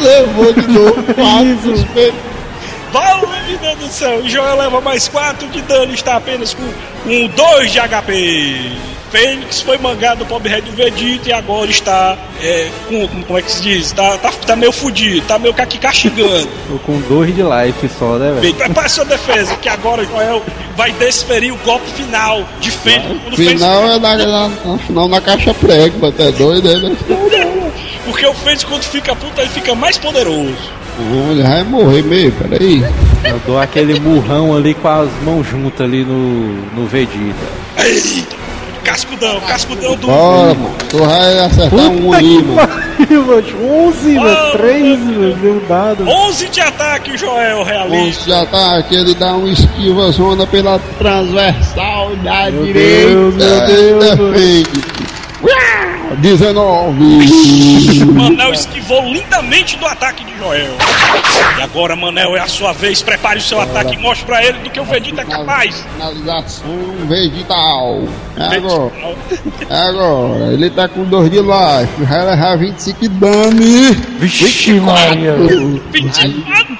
Levou de novo quatro. Valve, meu Deus do céu. E Joel leva mais 4 de dano. Está apenas com um 2 de HP. Fênix foi mangado do Pobre Red do Vegeta e agora está é, com, com- como é que se diz? Tá, tá, tá meio fudido, tá meio aqui castigando. Tô com dois de life só, né, velho? Bem, prepare sua defesa, que agora Joel vai desferir o golpe final de Fênix. Fênix- Final é na, na, na, final na caixa prego, mas é doido, né? Porque o Fênix, quando fica puto, ele fica mais poderoso. Ele vai morrer mesmo, peraí. Eu dou aquele murrão ali com as mãos juntas ali no, no Vegeta. Eita, cascudão, cascudão do. Bora, mano. Tu vai acertar um aí, mano. pariu, mano. 11, mano. Ah, 3, mano. Deu dado. 11 de ataque, Joel, realista. Onde já tá aqui, ele dá um esquiva zona pela transversal da Meu direita. Deus, meu Deus, defende. Uau, 19. Manel esquivou lindamente do ataque de Joel. E agora, Manel, é a sua vez. Prepare o seu ataque e mostre pra ele do que o Vegeta é capaz. Finalização vegetal. É agora. É agora. Ele tá com 2 de life. Vai levar 25 de dano. Vixe, Maria. 24, velho.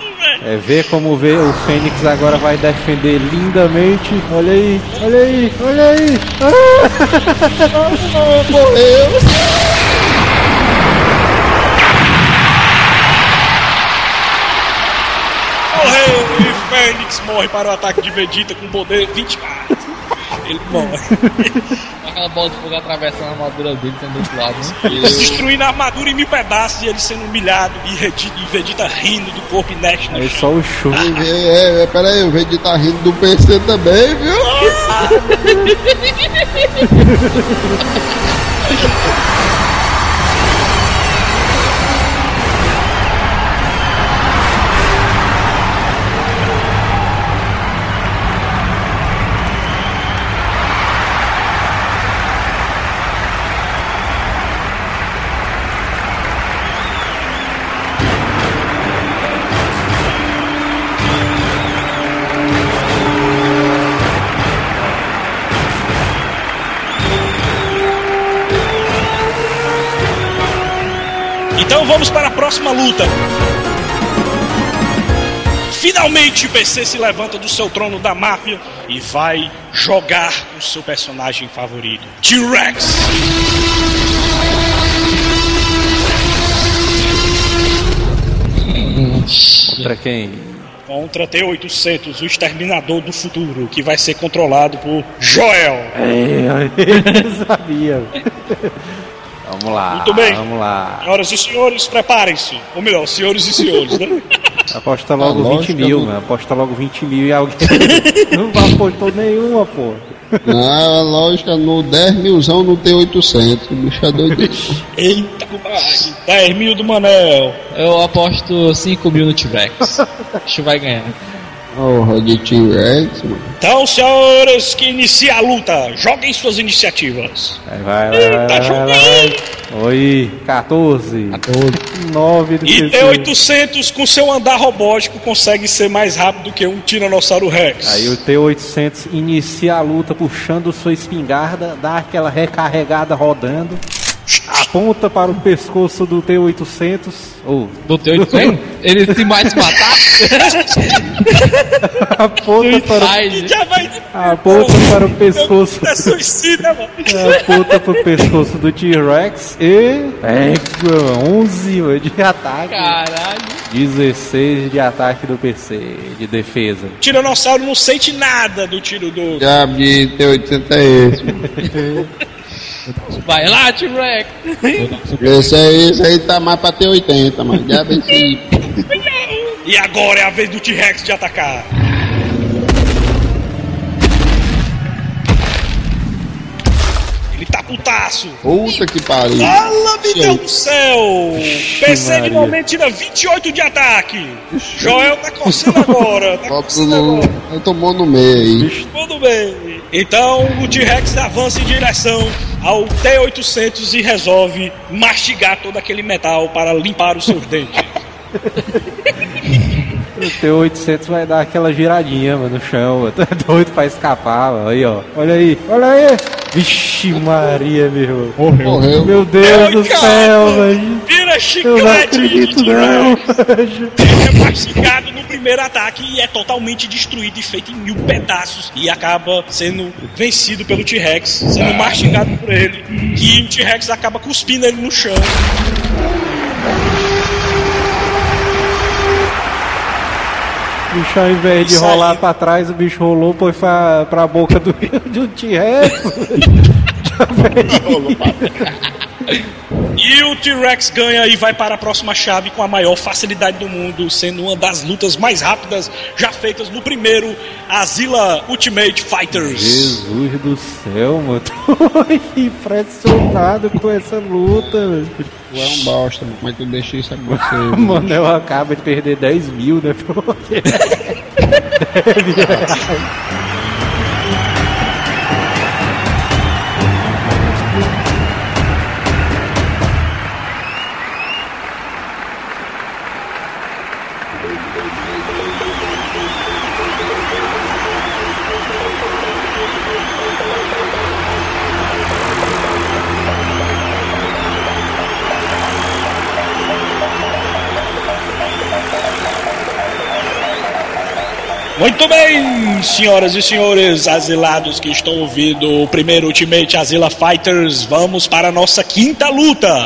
É ver como vê o Fênix agora vai defender lindamente. Olha aí, olha aí, olha aí. Ah! Morreu. Morreu e Fênix morre para o ataque de Vegeta com poder 24. Ele morre. Aquela bola de fogo atravessando a armadura dele também do outro lado, né? Destruindo a armadura em mil pedaços e ele sendo humilhado e, Redi- e Vegeta rindo do corpo inerte Aí chão. só o show. É, é, pera aí, o Vegeta tá rindo do PC também, viu? Então vamos para a próxima luta. Finalmente o PC se levanta do seu trono da máfia e vai jogar o seu personagem favorito, T-Rex. Contra quem? Contra T-800, o exterminador do futuro, que vai ser controlado por Joel. É, eu sabia. Vamos lá. Muito bem. Vamos lá. Senhoras e senhores, preparem-se. Ou melhor, senhores e senhores, né? Aposta logo Ah, 20 lógico, mil, eu- mano. Aposta logo 20 mil e alguém. não apostou nenhuma, pô. Na lógica, no 10 milzão no T800. O bicho é doido. Eita, pai. 10 mil do Manel. Eu aposto 5 mil no T-Rex. Acho que vai ganhar. Porra de T-Rex, mano. Então, senhores, que inicia a luta. Joguem suas iniciativas. Vai, vai, vai, vai, Tá vai, vai. Oi, 14. 9 do E PC. T-800, com seu andar robótico, consegue ser mais rápido que um Tiranossauro Rex. Aí o T-800 inicia a luta puxando sua espingarda, dá aquela recarregada rodando, aponta para o pescoço do T-800. Ou Do T-800? Ele se mais matar? aponta para, o-. Já aponta para o pescoço. É suicida, mano. Aponta para o pescoço do T-Rex e. Pega 11 mano, de ataque. Caralho. 16 de ataque do PC, de defesa. Tiranossauro não sente nada do tiro do. Diabo de T800 é esse, mano. Vai lá, T-Rex. Esse aí, esse aí tá mais pra T80, mano. Diabo esse. E agora é a vez do T-Rex de atacar. Putaço. Puta que pariu. Fala, meu Deus do céu! PC de momento tira 28 de ataque. Joel tá coçando agora. Tá coçando agora. Tomou no meio aí. Tudo bem. Então o T-Rex avança em direção ao T-800 e resolve mastigar todo aquele metal para limpar os seus dentes. O T-800 vai dar aquela giradinha, mano, no chão. Tá doido pra escapar, mano. Aí, ó. Olha aí, olha aí. Vixe Maria, meu irmão. Morreu. Meu Deus do céu, velho. Vira Eu não chiclete acredito, não. Ele é mastigado no primeiro ataque e é totalmente destruído e feito em mil pedaços. E acaba sendo vencido pelo T-Rex, sendo mastigado por ele. E o T-Rex acaba cuspindo ele no chão. Bicho, ao invés de Isso rolar aí. pra trás, o bicho rolou foi pra, pra boca do, de um T-Rex. E o T-Rex ganha e vai para a próxima chave com a maior facilidade do mundo, sendo uma das lutas mais rápidas já feitas no primeiro Azila Ultimate Fighters. Jesus do céu, mano. Tô impressionado com essa luta, velho. Tu é um bosta, mano. Como é que tu deixa isso acontecer? mano? Mano, eu acabo de perder 10 mil, né? Porque... Muito bem, senhoras e senhores asilados que estão ouvindo o primeiro Ultimate Azila Fighters, vamos para a nossa quinta luta.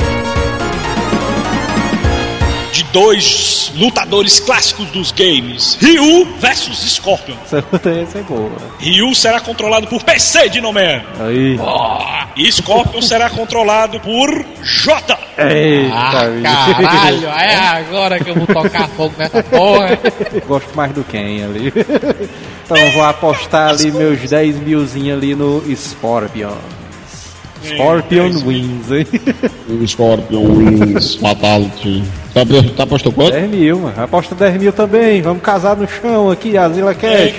De dois lutadores clássicos dos games: Ryu versus Scorpion. Essa ser boa. Ryu será controlado por PC de nome. Aí. E Scorpion será controlado por J. Eita, Ah, caralho, é agora que eu vou tocar fogo nessa porra. Gosto mais do Ken ali. Então vou apostar ali meus 10 milzinho ali no Scorpion. Scorpion wins, hein? O Scorpion Wings Fatality. Tá, tá apostou quanto? 10 mil, mano. Aposta 10 mil também. Vamos casar no chão aqui, Azila Cash.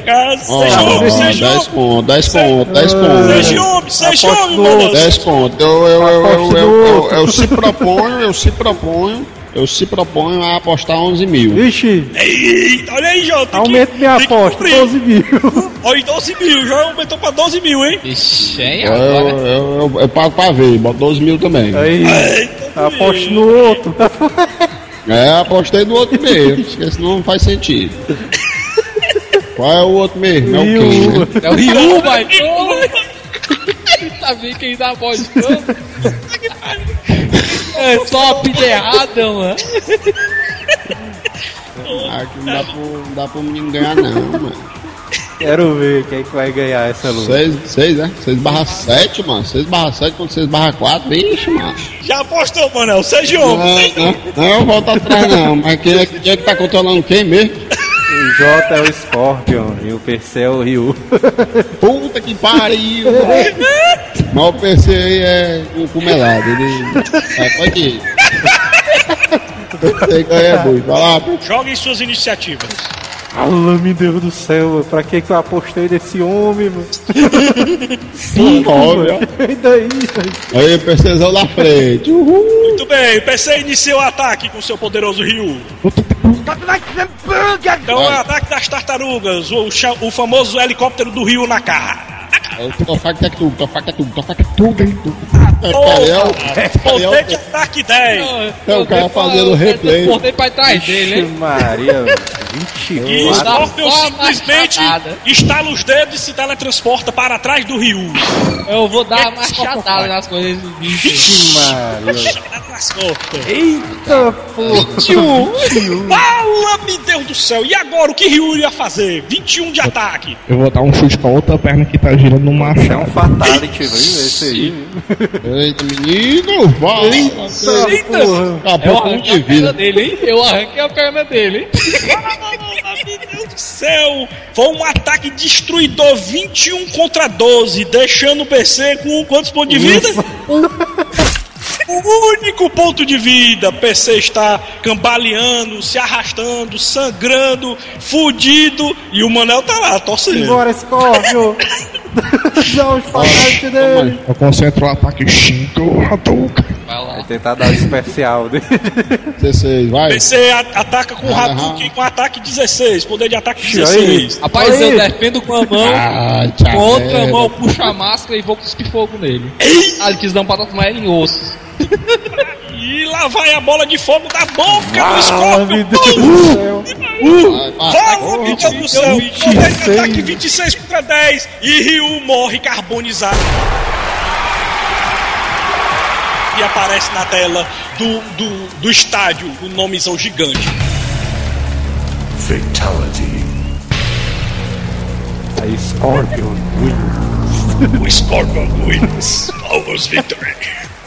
Ó, Seja homem, ó, seja 10 homem. pontos, 10 pontos, 10 pontos. Seja homem, seja homem, no mano. outro. 10 pontos. Eu, eu, eu, Aposto eu, eu, no eu, outro. eu se proponho, eu se proponho, eu se proponho a apostar 11 mil. Vixe, Eita, olha aí, Jota. aumenta minha aposta, cumprir. 12 mil. Olha, 12 mil, já aumentou pra 12 mil, hein? Ixi, hein, Eu, agora. eu, eu, eu pago pra ver, boto 12 mil também. Aí, Eita, aposto no outro. É, apostei no outro mesmo, porque senão não faz sentido. Qual é o outro mesmo? É o Ken, né? É o Ryu, vai. Tá vendo quem dá apostando? É a pilha errada, mano. Aqui não dá, pro, não dá pro menino ganhar não, mano. Quero ver quem é que vai ganhar essa luta. 6, 6, né? 6 barra 7, mano. 6 barra 7 contra 6 barra 4. Vixe, mano. Já apostou, Manel. Seja Não, homem. não, não, eu volto atrás não. Mas quem é, quem é que tá controlando quem mesmo? O J é o Scorpion e o PC é o Ryu. Puta que pariu. Mas o PC aí é o cumelado. Ele. É, pode ir. Você ganha muito. Vai lá. Joguem suas iniciativas. Fala, meu Deus do céu, mano. pra que que eu apostei nesse homem, mano? Cinco, Olha. E daí? Aí, PCzão na frente. Uhul. Muito bem, o PC inicia o ataque com seu poderoso Ryu. Então é o ataque das tartarugas, o, o famoso helicóptero do Ryu na cara. Tofac tec tudo, tofac tec tudo, tofac tudo, hein? É, Pariel, Poder de Pariel. ataque 10. É o cara fazendo replay. Botei pra trás dele, hein? Maria, velho. 21. E Scorpion simplesmente estala os dedos e se teletransporta para trás do Ryu. Eu vou dar uma machadada nas coisas do bicho. Ixi, Maria. Eita, porra. 21. Fala, meu Deus do céu. E agora, o que Ryu ia fazer? 21 de ataque. Eu vou dar um chute com a outra perna que tá girando no É um machado. fatality, viu? Esse aí. Eita, menino, vai. Eita, porra. Acabou Eu com arranquei a perna vida. dele, hein? Eu arranquei a perna dele, hein? Meu Deus do céu. Foi um ataque destruidor 21 contra 12, deixando o PC com quantos pontos de vida? O único ponto de vida. PC está cambaleando, se arrastando, sangrando, fudido. E o Manel tá lá, torcendo. Bora, Scorpion. Dá os fatality dele. Eu concentro o ataque Shinto Hadouken. Vai lá. Vai tentar dar o especial dele. 16, vai. PC ataca com Aham. Hadouken com ataque 16, poder de ataque Aí. 16. Rapaz, Aí. eu defendo com a mão, Ai, com a outra merda. mão puxo a máscara e vou cuspir fogo nele. Ah, ele quis dar um patatão ele em ossos. E lá vai a bola de fogo da boca do Ah, Scorpion. meu Deus do céu. Fala, meu Deus do céu! 26. Poder de ataque 26 contra 10 e Ryu morre carbonizado. E aparece na tela do, do, do estádio o nomezão gigante. Fatality. Aí, Scorpion. O Scorpion wins. Almost victory.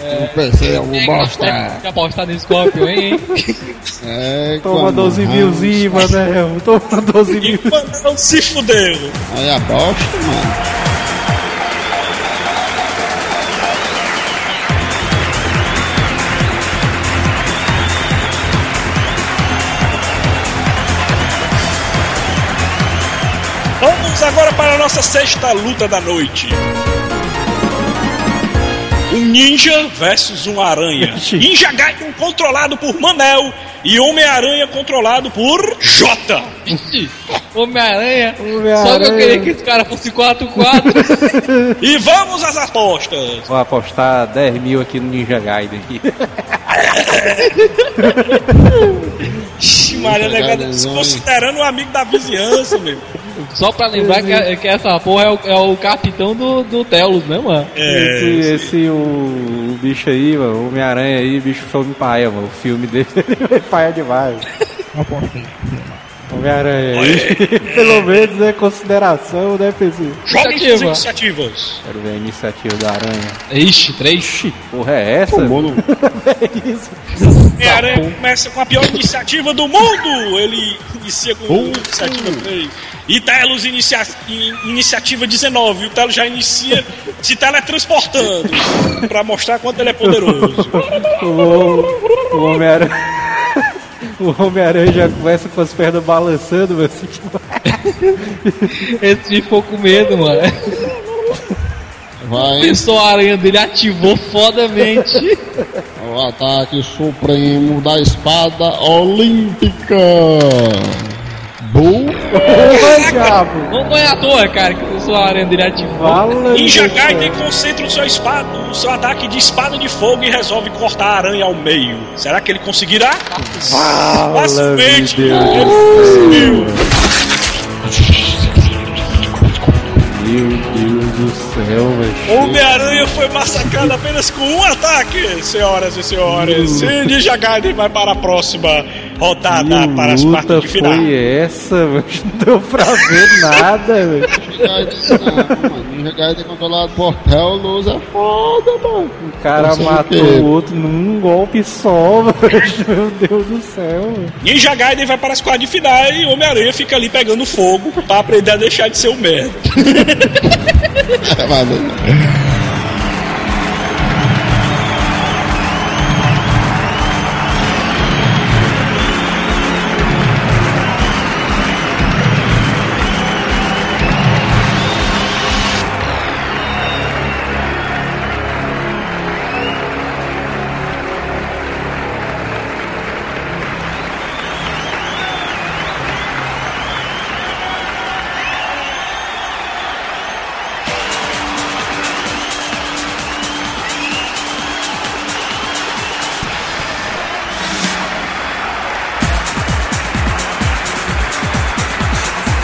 O PC é um bosta. Quer apostar no Scorpion, hein? É, Toma quando- 12 milzinho, Manel. Toma 12 E mil. não se fudeu. Aí a bosta, mano. Vamos agora para a nossa sexta luta da noite. Um ninja versus um aranha. Ninja Gaiden controlado por Manel e Homem-Aranha controlado por Jota. Homem-Aranha. Homem-Aranha. Só que eu queria que esse cara fosse 4-4. E vamos às apostas. Vou apostar 10 mil aqui no Ninja Gaiden. Ixi, Maria Gaiden, se olha. considerando um amigo da vizinhança, meu. Só pra lembrar que, que essa porra é o, é o capitão do, do Telos, né, mano? Esse, esse o, o bicho aí, mano, o Homem-Aranha aí, bicho foi paia, mano. O filme dele é paia demais. Aposto. Homem-Aranha aí. Pelo menos é consideração, né, PC? Jovens Iniciativa. iniciativas. Quero ver a iniciativa da aranha. Ixi, três. Ixi, porra é essa? Tomou no... É isso. Homem-Aranha começa com a pior iniciativa do mundo. Ele inicia com iniciativa 3. E Telos inicia in- iniciativa 19. O Telos já inicia se teletransportando. pra mostrar quanto ele é poderoso. O, o Homem-Aranha. O Homem-Aranha já começa com as pernas balançando, mas assim, tipo, Esse bicho ficou com medo, mano. Vai Pensou a aranha dele, ativou fodamente. o ataque supremo da espada olímpica. Bum. porra, diabo! Não é à toa, cara, que pensou a aranha dele ativou. Fala, Ninja. Gaiden concentra o seu, espada, o seu ataque de espada de fogo e resolve cortar a aranha ao meio. Será que ele conseguirá? Facilmente. meu. Meu Deus do céu, velho. Homem-Aranha foi massacrado apenas com um ataque, senhoras e senhores. E Ninja Gaiden vai para a próxima rodada, Que para as quartas de final. foi essa, velho? Não deu pra ver nada, velho. Ninja Gaiden controlado por Telos é foda, mano. O cara Não o matou o outro num golpe só, velho. Meu Deus do céu, velho. Ninja Gaiden vai para as quartas de final e Homem-Aranha fica ali pegando fogo para aprender a deixar de ser um merda. É, mano.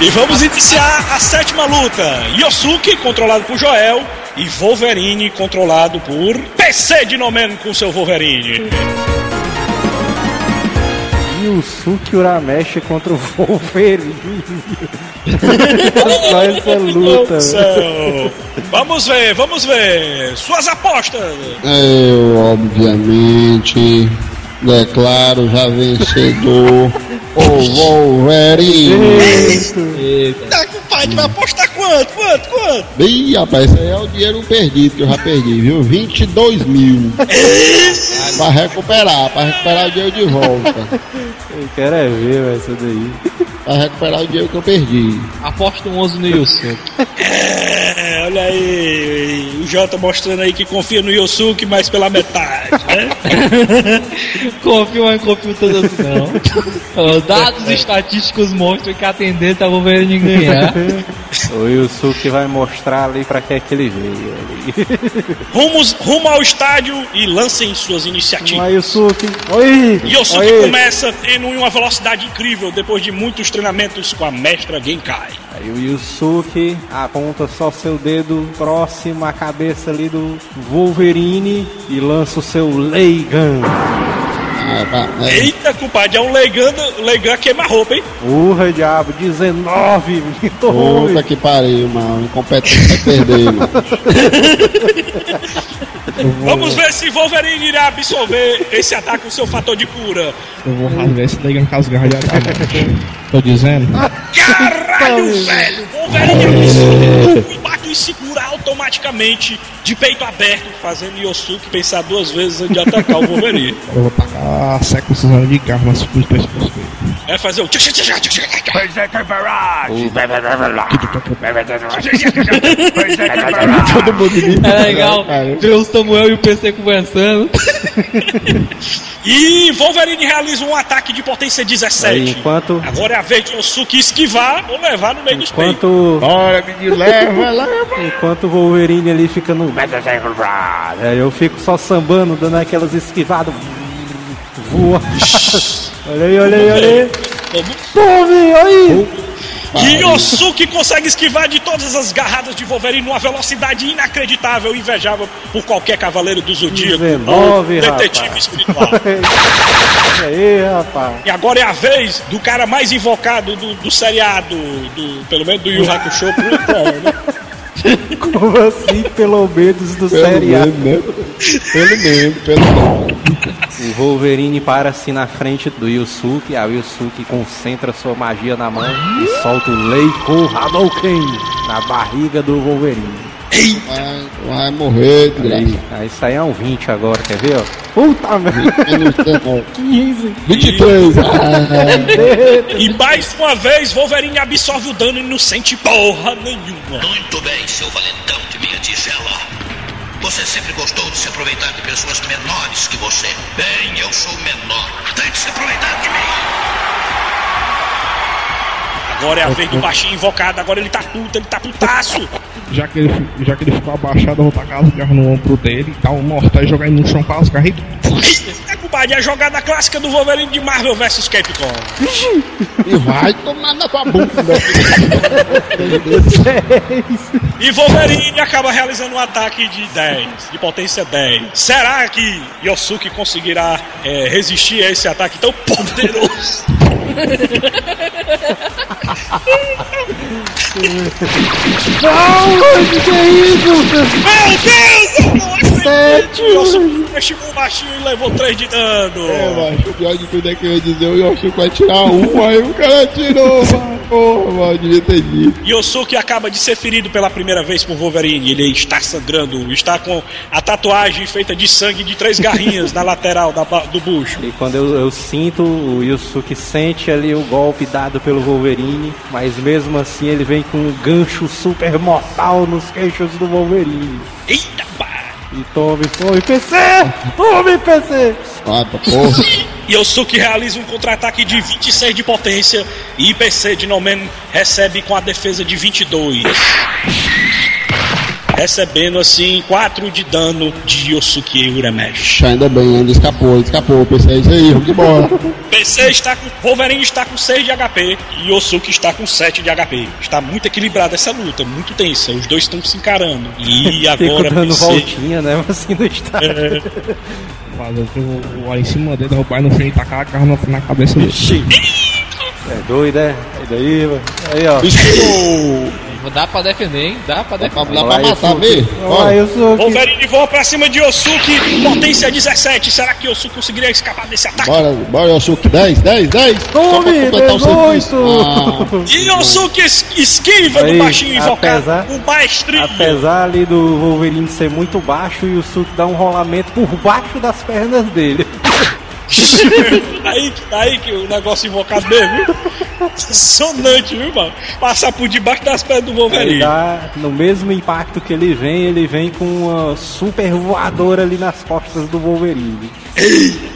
E vamos iniciar a sétima luta. Yosuke, controlado por Joel, e Wolverine, controlado por PC Dinoman com seu Wolverine. E o Suki Urameshi contra o Wolverine. Só essa luta, velho. Céu. Vamos ver, vamos ver. Suas apostas. Eu, obviamente, declaro já vencedor o Wolverine. Tá, pai, tu vai apostar quanto? Quanto? Quanto? Ih, rapaz, isso aí é o dinheiro perdido que eu já perdi, viu? 22 mil. pra recuperar, pra recuperar o dinheiro de volta. Eu quero é ver, velho, isso daí. Pra recuperar o dinheiro que eu perdi. Aposta um 11 no Yusuke. É, olha aí. O Jota mostrando aí que confia no Yosuke, mas pela metade, né? confio, mas não confio todo assim, não. Dados estatísticos mostram que a tendência é o Wolverine ganhar. O Yusuke vai mostrar ali pra que é que ele veio. ali. Rumos, rumo ao estádio e lancem suas iniciativas. Vai, Yusuke. Oi! Yosuke Oi. começa tendo uma velocidade incrível depois de muitos treinamentos com a mestra Genkai. Aí o Yusuke aponta só seu dedo próximo à cabeça ali do Wolverine e lança o seu Leigan. Ah, é, Eita, compadre, é um legando, legan queima-roupa, hein? Urra, diabo, 19! puta que pariu, mano. Incompetente é perder, mano. Vamos ver se Wolverine irá absorver esse ataque com seu fator de cura. Eu vou rasgar esse legal com as garras de adamante. Tô dizendo. Caralho, velho! Wolverine absorve o impacto e segura automaticamente de peito aberto, fazendo Yosuke pensar duas vezes antes de atacar o Wolverine. Eu de. É fazer o. Todo mundo me É legal ver o Samuel e o PC conversando. E Wolverine realiza um ataque de potência Aí, 17. enquanto. Agora é a vez de Yosuke esquivar ou levar no meio dos peitos. Enquanto. Bora, menino, leva, leva. Enquanto o Wolverine ali fica no. Aí eu fico só sambando, dando aquelas esquivadas. Voa. olha aí, olha aí, olha aí. Tome, aí! Yosuke consegue esquivar de todas as garradas de Wolverine numa velocidade inacreditável, invejável por qualquer cavaleiro do Zodíaco 19, ou detetive rapaz. espiritual. Isso aí, rapaz. E agora é a vez do cara mais invocado do, do seriado, do, pelo menos do Yu Hakusho. né? Como assim, pelo menos do Pelo seriado? menos, né? Pelo menos, pelo menos. O Wolverine para assim na frente do Yusuke, o Yusuke concentra sua magia na mão e solta o Leiko Hadouken na barriga do Wolverine. Vai, vai morrer. Aí, aí isso aí é um 20 agora, quer ver? Ó? Puta merda, Menos 19. 15. 23. Ah, E mais uma vez, Wolverine absorve o dano e não sente porra nenhuma. Muito bem, seu valentão de minha tigela. Você sempre gostou de se aproveitar de pessoas menores que você. Bem, eu sou menor. Tente se aproveitar de mim. Agora é a vez do baixinho invocado, agora ele tá puto, ele tá putaço. Já que, ele, já que ele ficou abaixado, eu vou tacar as garras no ombro dele, dar um mortal e jogar ele no chão para as garras e É culpado, é a jogada clássica do Wolverine de Marvel vs Capcom. e vai tomar na tua bunda. E Wolverine acaba realizando um ataque de 10, de potência 10. Será que Yosuke conseguirá é, resistir a esse ataque tão poderoso? Não, que é isso? Meu Deus! Eu não acredito! Sete, Yosuke estimou o baixinho e levou 3 de dano. É, macho, o pior de tudo é que eu ia dizer, o Yoshi vai tirar um, aí o cara tirou, mano. Porra, mano, devia ter dito. Yosuke acaba de ser ferido pela primeira vez por Wolverine. Ele está sangrando, está com a tatuagem feita de sangue de três garrinhas na lateral da do bucho. E quando eu, eu sinto, o Yusuke sente ali o golpe dado pelo Wolverine, mas mesmo assim ele vem com um gancho super mortal nos queixos do Wolverine. Eita! E tome, tome, PC! Tome, PC! Ah, porra. Yosuke realiza um contra-ataque de 26 de potência e IPC de Nomen recebe com a defesa de 22. Recebendo assim 4 de dano de Yosuke Uramesh. Ainda bem, ainda escapou, ele escapou. Pensei, é isso aí, vamos embora. PC está com. Wolverine está com 6 de HP e Yosuke está com 7 de HP. Está muito equilibrada essa luta, muito tensa. Os dois estão se encarando. E agora dando PC. voltinha, né? Mas assim não está. fazer o olhar em cima dele, derrubar ele no chão e tacar a garra na, cabeça dele. É doido, é? É daí, mano. Aí, ó. Dá pra defender, hein? Dá pra defender. dá pra matar, Yusuke. Wolverine voa pra cima de Yosuke, potência 17. Será que Yosuke conseguiria escapar desse ataque? Bora, bora, Yosuke. 10, 10, 10. Só pra Tome, completar o 18! serviço. Ah, E Yosuke es- esquiva Aí, do baixinho invocado apesar- com maestria. Apesar ali do Wolverine ser muito baixo, o Yusuke dá um rolamento por baixo das pernas dele. aí, aí que o negócio invocado mesmo, viu? Sonante, viu, mano? Passar por debaixo das pernas do Wolverine. dá, no mesmo impacto que ele vem, ele vem com uma super voadora ali nas costas do Wolverine.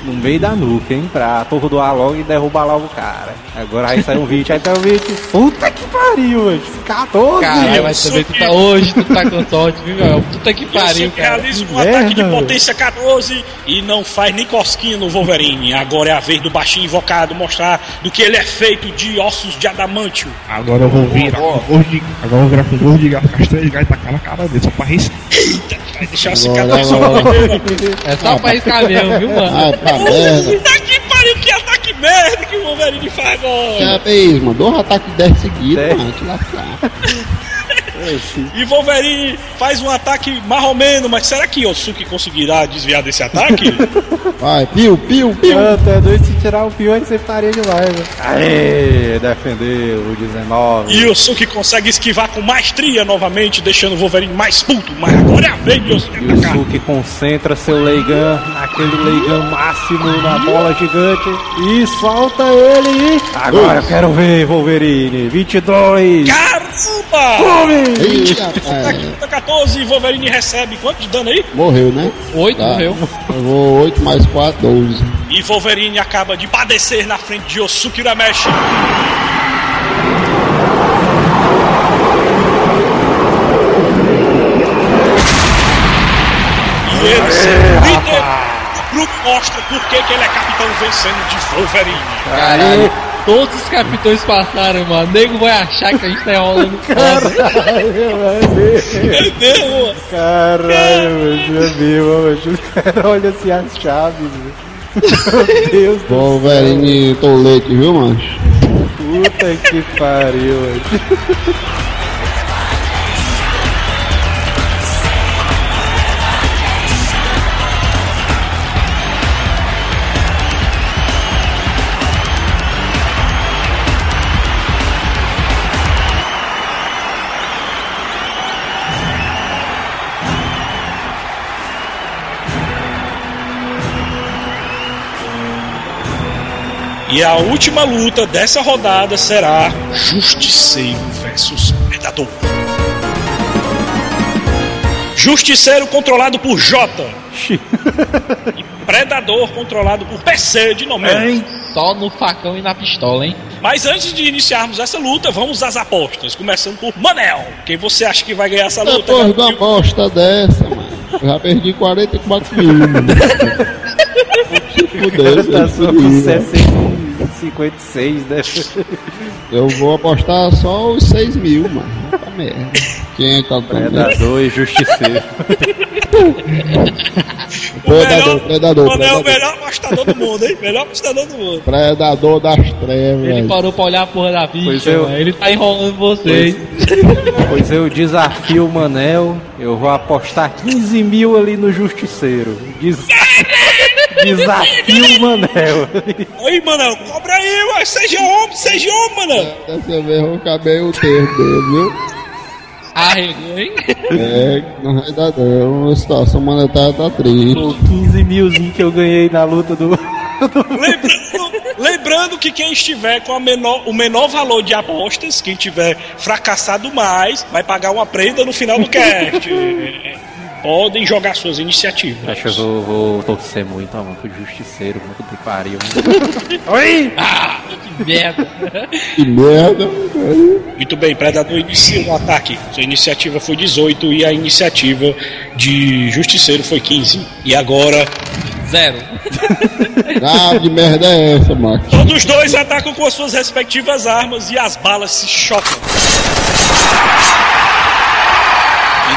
No meio da nuca, hein? Pra atordoar logo e derrubar logo o cara. Agora aí sai um 20, aí tá um 20. Puta que pariu, velho. 14! Caralho, mas também tu tá hoje, tu tá com sorte, viu, meu? Puta que pariu, cara. realiza um Que ataque de potência 14 e não faz nem cosquinha no Wolverine. Agora é a vez do baixinho invocado mostrar do que ele é feito de ossos de adamantio. Agora eu vou virar com gosto de. Agora eu vou virar com gosto de gato, com as três garras e tacar na cara dele, só pra riscar. Vai deixar a Agora, cicatriz agora. verdadeira. É só pra riscar mesmo, viu, mano? ah, pra merda. Puta que pariu, que ataque merda que o Wolverine faz agora. Já fez, mano. Dois ataques de 10 seguidos, mano. Te lascar. E Wolverine faz um ataque marromeno, mas será que Yosuke conseguirá desviar desse ataque? Vai, piu, piu, piu. Ah, tá doido se tirar o pior você estaria demais, velho. Aê, defendeu o 19. e Yosuke consegue esquivar com maestria novamente, deixando o Wolverine mais puto. Mas agora é a vez de Yosuke o atacar. Suki concentra seu Leigan naquele Leigan máximo na bola gigante e solta ele. e- Agora eu quero ver, Wolverine. 22. Caramba! Ataque rapaz. de 14, Wolverine recebe quanto de dano aí? Morreu, né? Oito, Tá. morreu. Eu vou 8 mais 4, 12. E Wolverine acaba de padecer na frente de Yosuke Urameshi. E ele se líder do grupo mostra por que que ele é capitão vencendo de Wolverine. Caralho. Todos os capitões passaram, mano. O nego vai achar que a gente tá enrolando. Caralho, velho. É mesmo? Caralho, meu Deus, mano. O cara olha assim as chaves, velho. Meu Deus do Wolverine tolete, viu, mancho? Puta que pariu, velho. E a última luta dessa rodada será Justiceiro versus Predador. Justiceiro controlado por Jota. e Predador controlado por PC de nome. Só no facão e na pistola, hein? Mas antes de iniciarmos essa luta, vamos às apostas. Começando por Manel. Quem você acha que vai ganhar essa luta? Depois da aposta dessa, mano. Eu já perdi 44 mil. Mano. Fudeu, tá só com 56, né? Eu vou apostar só os 6 mil, mano. Tá merda. Quem é que tá Predador e Justiceiro. predador, predador, Manel é o melhor apostador do mundo, hein? Melhor apostador do mundo. Predador das trevas. Ele parou pra olhar a porra da ficha, eu... ele tá enrolando vocês. Pois, pois eu desafio o Manel, eu vou apostar 15 mil ali no Justiceiro. Desafio. Desafio Manel. Aí, Manel, cobra aí, ué. Seja homem, seja homem, Manel. Dessa vez eu acabei o termo dele, viu? Arregou, hein? É, não vai dar não. A situação monetária tá triste. O 15 milzinho que eu ganhei na luta do. Lembrando, lembrando que quem estiver com a menor, o menor valor de apostas, quem tiver fracassado mais, vai pagar uma prenda no final do cast. Podem jogar suas iniciativas. Acho que eu vou, vou torcer muito, mano, pro Justiceiro, muito que pariu. Oi! Que merda. Que merda. Muito bem, Predador inicia o ataque. Sua iniciativa foi 18 e a iniciativa de Justiceiro foi 15. E agora, Zero. Ah, que merda é essa, Max? todos os dois atacam com as suas respectivas armas e as balas se chocam.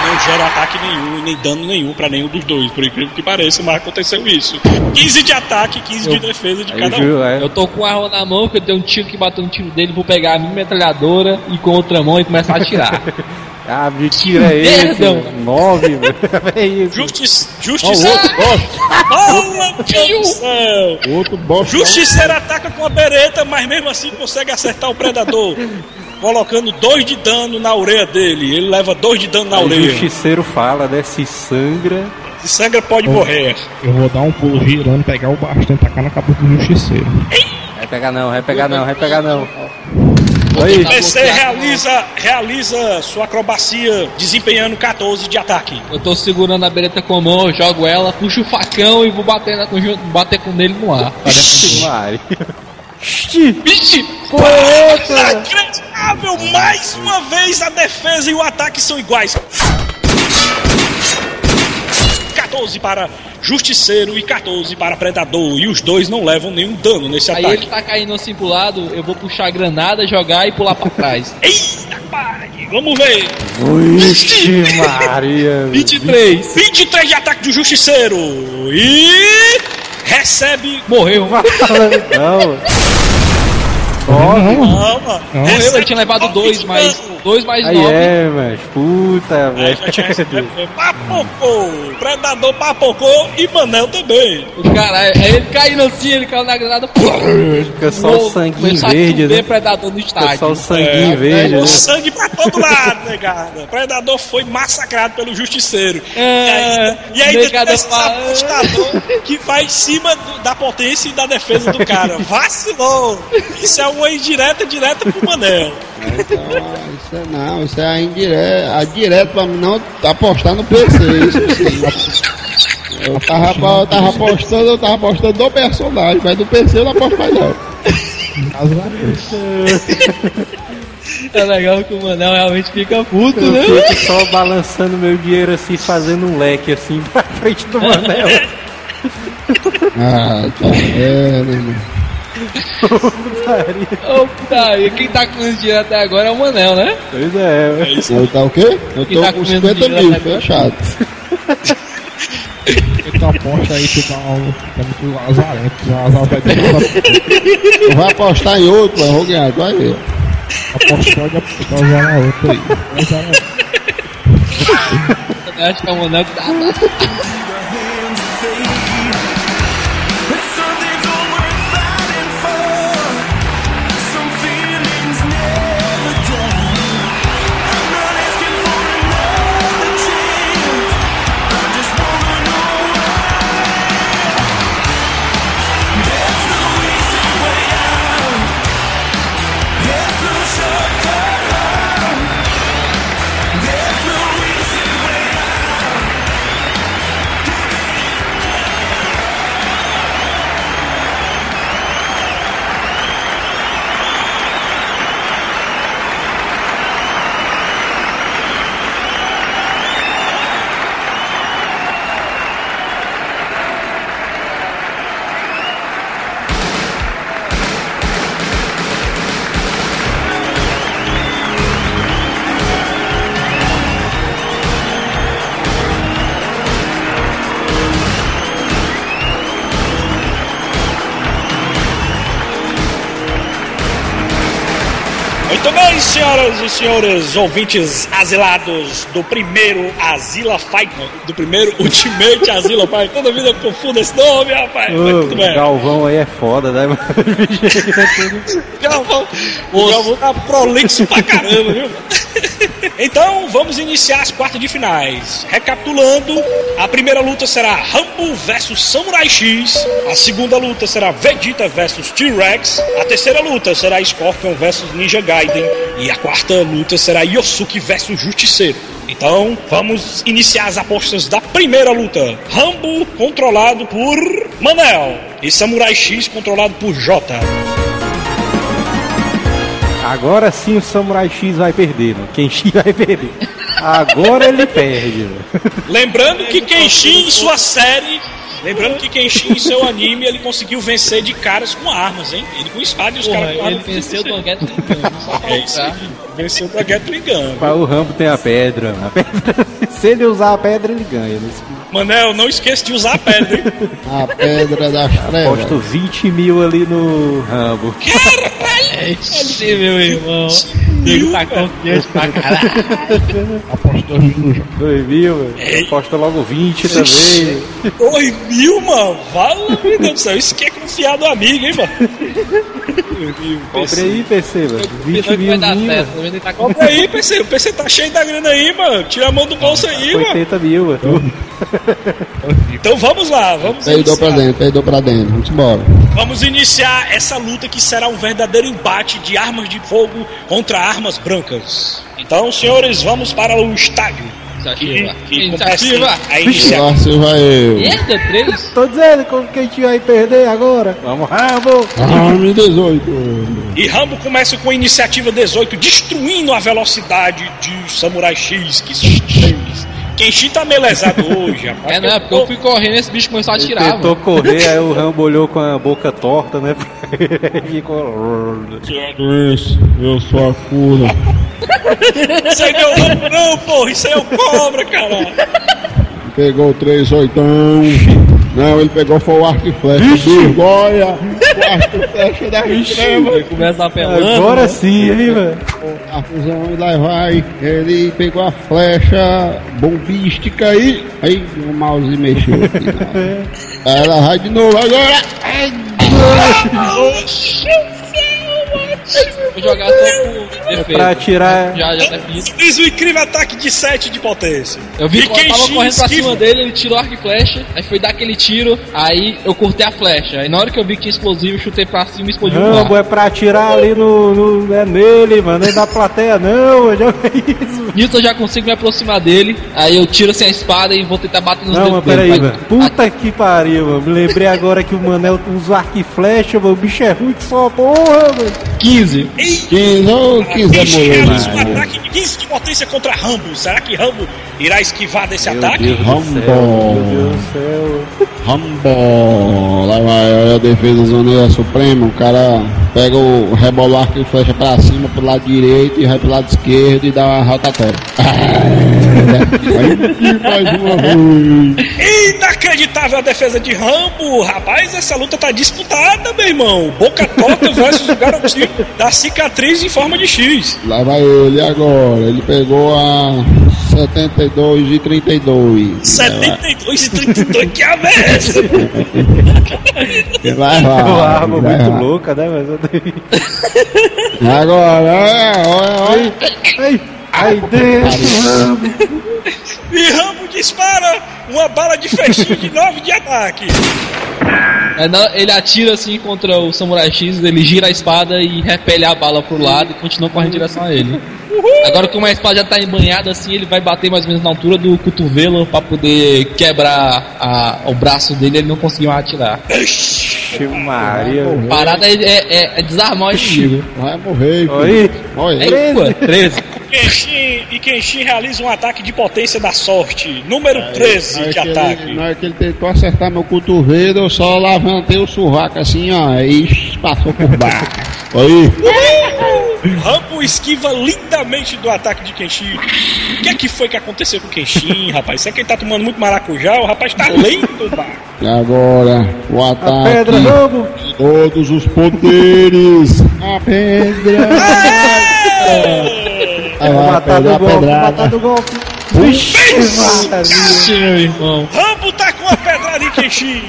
Não gera ataque nenhum e nem dano nenhum pra nenhum dos dois, por incrível que pareça, mas aconteceu isso. 15 de ataque, 15 de defesa de Aí, cada um. É, Eu tô com a arma na mão, que eu dei um tiro que bateu no tiro dele, vou pegar a minha metralhadora e com outra mão e começar a atirar. Ah, mentira é esse? Perdão. Nove, velho. É isso. Justiça. Justiça. outro Deus do céu! Outro. Justiceiro ataca com a bereta, mas mesmo assim consegue acertar o predador. Colocando dois de dano na orelha dele. Ele leva dois de dano na Aí o orelha. Justiceiro fala, né? Se sangra. Se sangra, pode morrer. Eu vou dar um pulo girando, pegar o bastão e tacar na cabeça do justiceiro. Vai pegar não, vai pegar não, vai pegar não. Aí, PC realiza, realiza sua acrobacia desempenhando 14 de ataque. Eu tô segurando a bereta com a mão, eu jogo ela, puxo o facão e vou bater, na, bater com ele no ar. Pra Ixi, defender. Mari. Ixi, Vixe! essa? Inacreditável! Mais uma vez a defesa e o ataque são iguais. 14 para Justiceiro e 14 para Predador. E os dois não levam nenhum dano nesse Aí ataque. ele tá caindo assim pro lado, eu vou puxar a granada, jogar e pular pra trás. Eita, pai! Vamos ver! Ixi, Maria. 23! 23 de ataque do Justiceiro! E. recebe. Morreu! Não. Nove. Calma! Morreu, ele tinha levado dois, mais. Dois mais Aí nove. é, mas puta, velho. Papocou! Predador papocou e Manel também. O cara, aí ele caindo assim, ele caiu na granada. Fica só o sanguinho verde, né? predador no Fica estádio. só o sanguinho verde, né? O sangue pra todo lado, negada. Predador foi massacrado pelo justiceiro. É, e aí, e aí apostador que vai em cima do- da potência e da defesa do cara. Vacilou! Isso é uma indireta direta pro Manel. Então, isso é não, isso é a indireta. A direta pra mim não apostar no PC. Isso sim. Eu tava, eu tava apostando, eu tava apostando do personagem, mas do PC eu não aposto mais não. É legal que o Manel realmente fica puto, Eu né? fico só balançando meu dinheiro assim, fazendo um leque assim pra frente do Manel. Ah, tá. É, né, irmão? Ô, putaria, quem tá com esse dinheiro até agora é o Manel, né? Pois é, velho. Eu tá o quê? Eu Quem tô tá com comendo 50 dinheiro mil, fechado. Tu aposta aí, tu tá, tá muito azarento. já Azar vai Vai apostar em outro, eu vou ganhar, vai ver. Aposta pode apostar azar outro aí. Azar Eu acho que é o Manel que tá. Bem, senhoras e senhores ouvintes asilados do primeiro Asila Fight, do primeiro Ultimate Asila Fight. Toda vida eu confundo esse nome, rapaz. Mas Ô, tudo bem. Galvão aí é foda, né? Galvão, o Galvão tá prolixo pra caramba, viu? Então, vamos iniciar as quartas de finais. Recapitulando, a primeira luta será Rambo versus Samurai X. A segunda luta será Vegeta versus T-Rex. A terceira luta será Scorpion versus Ninja Gaiden. E a quarta luta será Yosuke versus Justiceiro. Então, vamos iniciar as apostas da primeira luta. Rambo controlado por Manel e Samurai X controlado por Jota. Agora sim o Samurai X vai perder, mano. X vai perder. Agora ele perde, mano. Lembrando que Kenshin em sua série. Lembrando que Kenshin em seu anime ele conseguiu vencer de caras com armas, hein? Ele com espada e os caras com ele armas. venceu o Dongueto Ligando, só pra É isso aí. Venceu o Baguete Ligando. Mas o Rambo tem a pedra. A pedra. Se ele usar a pedra, ele ganha. Nesse- Manel, não esqueça de usar a pedra, hein? A pedra das trevas. Aposto 20 mil ali no Rambo. É isso, meu irmão. Nego tá confiante pra caralho. Aposta dois mil já. 2 mil, mano. Aposta logo 20 também. Dois mil, mano. Fala, meu Deus do céu. Isso que é confiar do amigo, hein, mano? Compre aí, PC, mano. 20 Não que mil. tá com Compra aí, PC. O PC tá cheio da grana aí, mano. Tira a mão do bolso aí, mano. 80 mil, mano. Então vamos lá, vamos Perdeu pra iniciar. dentro, perdeu pra dentro. Vamos embora. Vamos iniciar essa luta que será um verdadeiro embate de armas de fogo contra armas brancas. Então, senhores, vamos para o estádio. Iniciativa. Que comece Iniciativa. a se vai eu. Eita, três? Tô dizendo como que a gente vai perder agora. Vamos, Rambo. Arme 18. E Rambo começa com a iniciativa 18, destruindo a velocidade de Samurai X, que fez. Kenshin tá meio lesado hoje, rapaz. É, não, é porque eu fui correndo e esse bicho começou a Ele atirar, tentou mano. correr, aí o Rambo olhou com a boca torta, né? Ficou. Isso, eu sou a cura. Isso aí não é o Rambo, não, porra. Isso aí é o cobra, caralho. Pegou três oitão. Não, ele pegou foi o arco e flecha. Birgoia. O arco e flecha da. Ele começa apelando. Agora né? sim, hein, velho? A fusão e lá vai. Ele pegou a flecha bombística aí. Aí o mouse mexeu aqui. Não. Aí ela vai de novo agora. Vou jogar só por defesa. pra atirar- Já, já tá. Diz o incrível ataque de 7 de potência. Eu vi que eu tava correndo pra esquiva. cima dele, ele tirou arco e flecha, aí foi dar aquele tiro, aí eu cortei a flecha. Aí na hora que eu vi que tinha explosivo, eu chutei pra cima e explodiu o Rambo ar. é pra atirar ali no, no. É nele, mano. Nem da plateia, não. mano. Joga isso. Nisso eu já consigo me aproximar dele, aí eu tiro assim a espada e vou tentar bater nos Não, mas dedos peraí, mano. Puta que pariu, mano. Me lembrei agora que o Manel usa arco e flecha, mano. O bicho é ruim que só porra, mano. Que 15. 15 ou 15 é Kenshin realiza um moleque. ataque de 15 de potência contra Rambo. Será que Rambo irá esquivar desse ataque? Rambo. Meu Deus do céu. Rambo. Lá vai a defesa zoneira suprema. O cara pega o rebola o arco e flecha pra cima pro lado direito e vai pro lado esquerdo e dá uma rotatória. Aí, mais uma. Inacreditável a defesa de Rambo. Rapaz, essa luta tá disputada, meu irmão. Boca Torta versus o garotinho da cicatriz em forma de X. Lá vai ele agora. Ele pegou a 72 e 32. 72 e 32, que a merda! Vai lá. Uma arma vai muito lá. louca, né? Mas eu tenho... Agora, olha, olha, olha. Ai, ai, dentro. E Rambo dispara uma bala de fechinho de 9 de ataque. É, não, ele atira assim contra o Samurai X, ele gira a espada e repele a bala pro lado e continua correndo em direção a ele. Agora, como a espada já tá embanhada assim, ele vai bater mais ou menos na altura do cotovelo pra poder quebrar a- o braço dele e ele não conseguiu atirar. Ixi, Maria. A parada é, é- é desarmar o inimigo. Vai morrer. Oi. Olha. É, pô, 13. Kenshin, e Kenshin realiza um ataque de potência da sorte, número 13 Na hora de que ataque. Ele, na hora que ele tentou acertar meu cotovelo, eu só levantei o sovaco assim, ó, e passou por baixo. Aí, Rambo esquiva lindamente do ataque de Kenshin. O que é que foi que aconteceu com o Kenshin, rapaz? Será que ele tá tomando muito maracujá? O rapaz tá lento, pá. e agora o A ataque. pedra, Rambo. Todos os poderes. A pedra. Vai a matar pedra, do golpe, matar do golpe. Vixe, meu irmão. Rambo tá com a pedrada em Kenshin.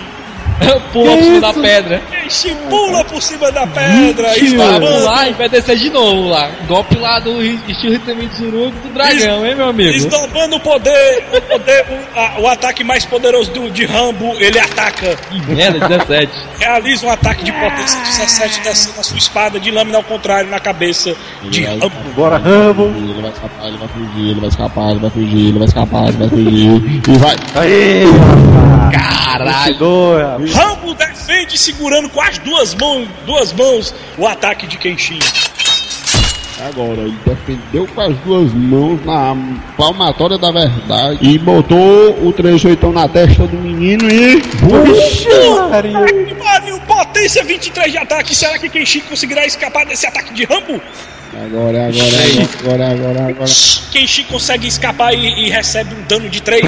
Pula por cima da pedra. Kenshin pula por cima da pedra, Vai esbarrando. pular e vai descer de novo lá. Golpe lá do estilo Ritami Tsurugi do dragão, hein, meu amigo? Desdobrando o poder, o, poder o, a- o ataque mais poderoso do, de Rambo, ele ataca. Que merda, 17. Realiza um ataque de potência 17 descendo a sua espada de lâmina ao contrário na cabeça de Vai- Rambo. Bora, Rambo. Ele vai escapar, ele vai fugir, ele vai escapar, ele vai fugir, ele vai escapar, ele vai fugir. E vai. Aí, Caralho. Rambo defende segurando com as duas mãos, duas mãos o ataque de Kenshin. Agora, ele defendeu com as duas mãos na palmatória da verdade e botou o 38 na testa do menino e. Maria. Que pariu, potência 23 de ataque. Será que Kenshin conseguirá escapar desse ataque de Rambo? Agora, agora, agora, agora, agora. Kenshin consegue escapar e, e recebe um dano de 3.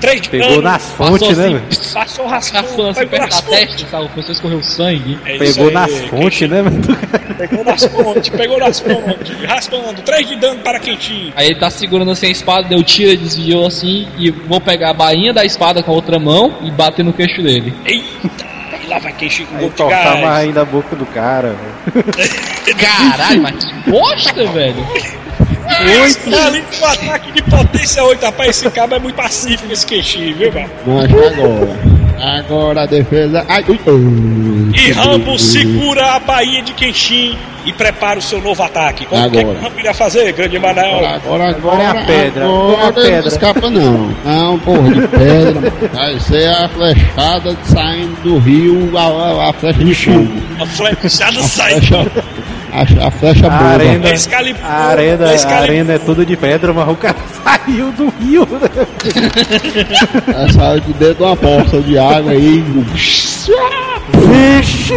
3 de Pegou dano. nas fontes, né, velho? Passou Raspando raspando, assim pegou perto nas fontes. Começou a escorrer o sangue. É Pegou aí, nas fontes, né, velho? Pegou nas fontes, pegou nas fontes. Raspando, 3 de dano para Kenshin. Aí ele tá segurando assim a espada, deu tiro, ele desviou assim, e vou pegar a bainha da espada com a outra mão e bater no queixo dele. Eita, lá vai Kenshin com Aí gás. ainda a boca do cara, velho. Caralho, mas que bosta, velho. Oito. Ali com ataque de potência 8, rapaz. Esse cabo é muito pacífico, esse Kenshin, viu, mano? Mas agora. Agora a defesa. Ai, ui, ui. E Rambo segura a bainha de Kenshin e prepara o seu novo ataque. Como que, é que Agora. Rambo irá fazer, grande Manel? Agora, agora, Agora é a pedra, Agora agora é a não pedra. escapa não. Não, porra de pedra. Vai ser a flechada saindo do rio, a, a, a flecha de fogo. A flechada sai. A, a flecha boa. arena, Da Excalibur, a arena, a arena é tudo de pedra, mas o cara saiu do rio, né? Ela saiu de dentro de uma poça de água aí. Vixe!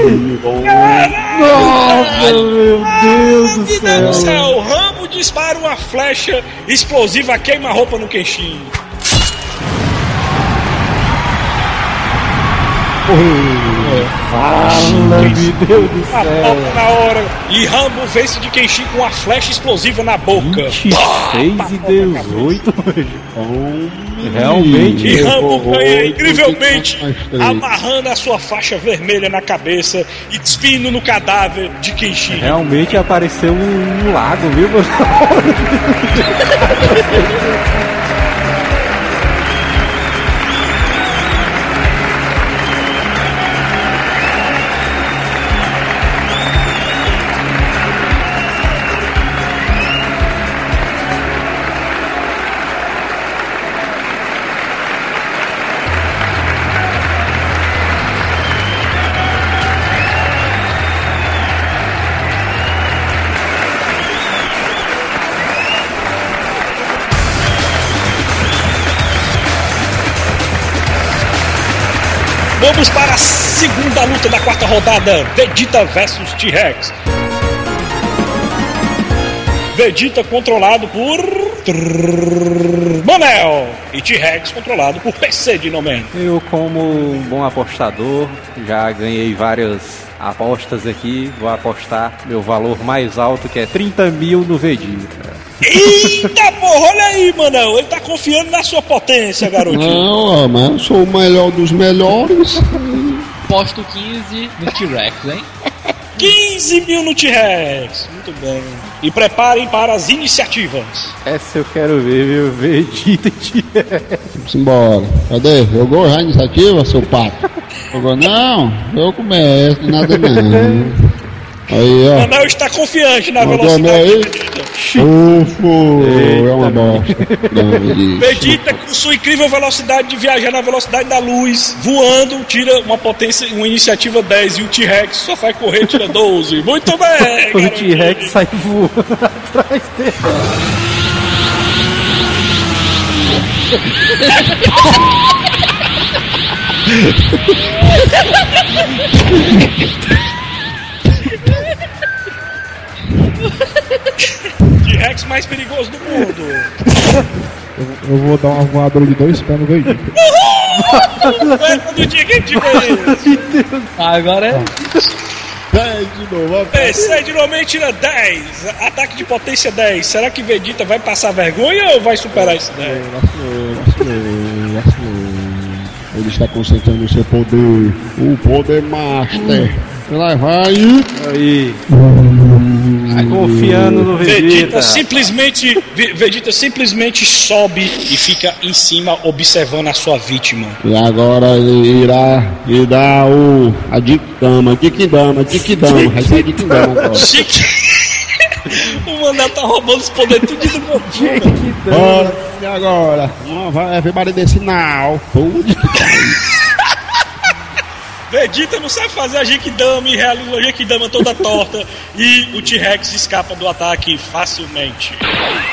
Nossa, meu Deus do Vida do céu! céu, Rambo dispara uma flecha explosiva, queima a roupa no Kenshin. Fala, meu Deus do A céu! na hora. E Rambo vence de Kenshin com uma flecha explosiva na boca. 26 e 18, Realmente. E Rambo ganha incrivelmente, amarrando a sua faixa vermelha na cabeça e despindo no cadáver de Kenshin. Realmente apareceu um, um lago, viu, Vamos para a segunda luta da quarta rodada: Vegeta versus T-Rex. Vegeta controlado por. Manel! E T-Rex controlado por PC de Nomen. Eu, como um bom apostador, já ganhei várias apostas aqui. Vou apostar meu valor mais alto, que é 30 mil no Vegeta. Eita porra, olha aí, Manel. Ele tá confiando na sua potência, garotinho. Não, eu sou o melhor dos melhores. Posto 15 no T-Rex, hein? 15 mil no T-Rex. Muito bem. E preparem para as iniciativas. Essa eu quero ver, viu? Vegeta e T-Rex. Vamos embora. Cadê? Jogou já a iniciativa, seu pato? Jogou não? Eu começo, nada não. Aí, ó. Manel está confiante na Mandou velocidade. Ufo, é uma bosta. Vegeta, com sua incrível velocidade de viajar na velocidade da luz, voando, tira uma potência, uma iniciativa 10 e o T-Rex só faz correr, tira 12. Muito bem! O. T-Rex sai voando atrás dele. T-Rex mais perigoso do mundo. Eu vou dar uma voadora de dois pés no Vegeta. Lembra do dia que a gente fez? Agora é. Vai de novo, ó. PC geralmente tira 10. Ataque de potência 10. Será que Vegeta vai passar vergonha ou vai superar esse 10? Vacilou, vacilou, vacilou. Ele está concentrando o seu poder. O poder master. Lá vai. Aí. Confiando no Vegeta Vegeta. simplesmente, Ve- Vegeta simplesmente sobe e fica em cima observando a sua vítima. E agora ele irá e dar o. a Dikdama, Dikdama, Dikdama. Vai ser Dikdama agora. O Manel tá roubando os poderes tudo do Goku. Bora, e agora? Vamos, vai, everybody desse now. Putz. Vegeta não sabe fazer a Genkidama e realiza a Genkidama toda torta. e o T-Rex escapa do ataque facilmente.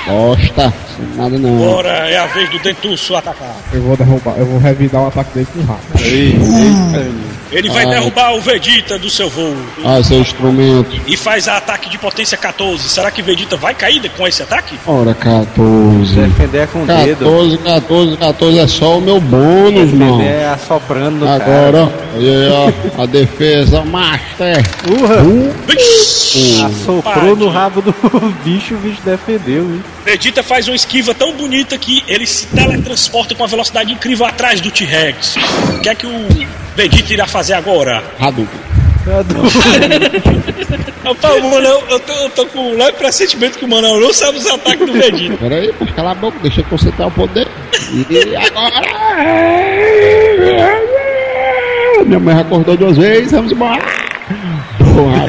Bosta, nada não. Agora é a vez do Dentuço atacar. Eu vou derrubar, eu vou revidar o ataque dele com rato. Ele vai Ai. derrubar o Vegeta do seu voo. Ah, seu instrumento. E faz a ataque de potência 14. Será que Vegeta vai cair com esse ataque? Ora, 14. Defender é com o dedo. 14, 14, 14 é só o meu bônus, mano. É assoprando Agora, aí, ó, a defesa master. Urra! Uh, Vixe! Assoprou no rabo do bicho, o bicho defendeu, hein? Vegeta faz uma esquiva tão bonita que ele se teletransporta com uma velocidade incrível atrás do T-Rex. O que é que o Vegeta irá fazer agora? Hadouken. Rapaz, o eu tô, eu tô com um leve pressentimento que o Manel não sabe os ataques do Vegeta. Pera aí, mas cala a boca, deixa eu concentrar o poder. E agora. Minha mãe já acordou duas vezes, vamos embora. Porra,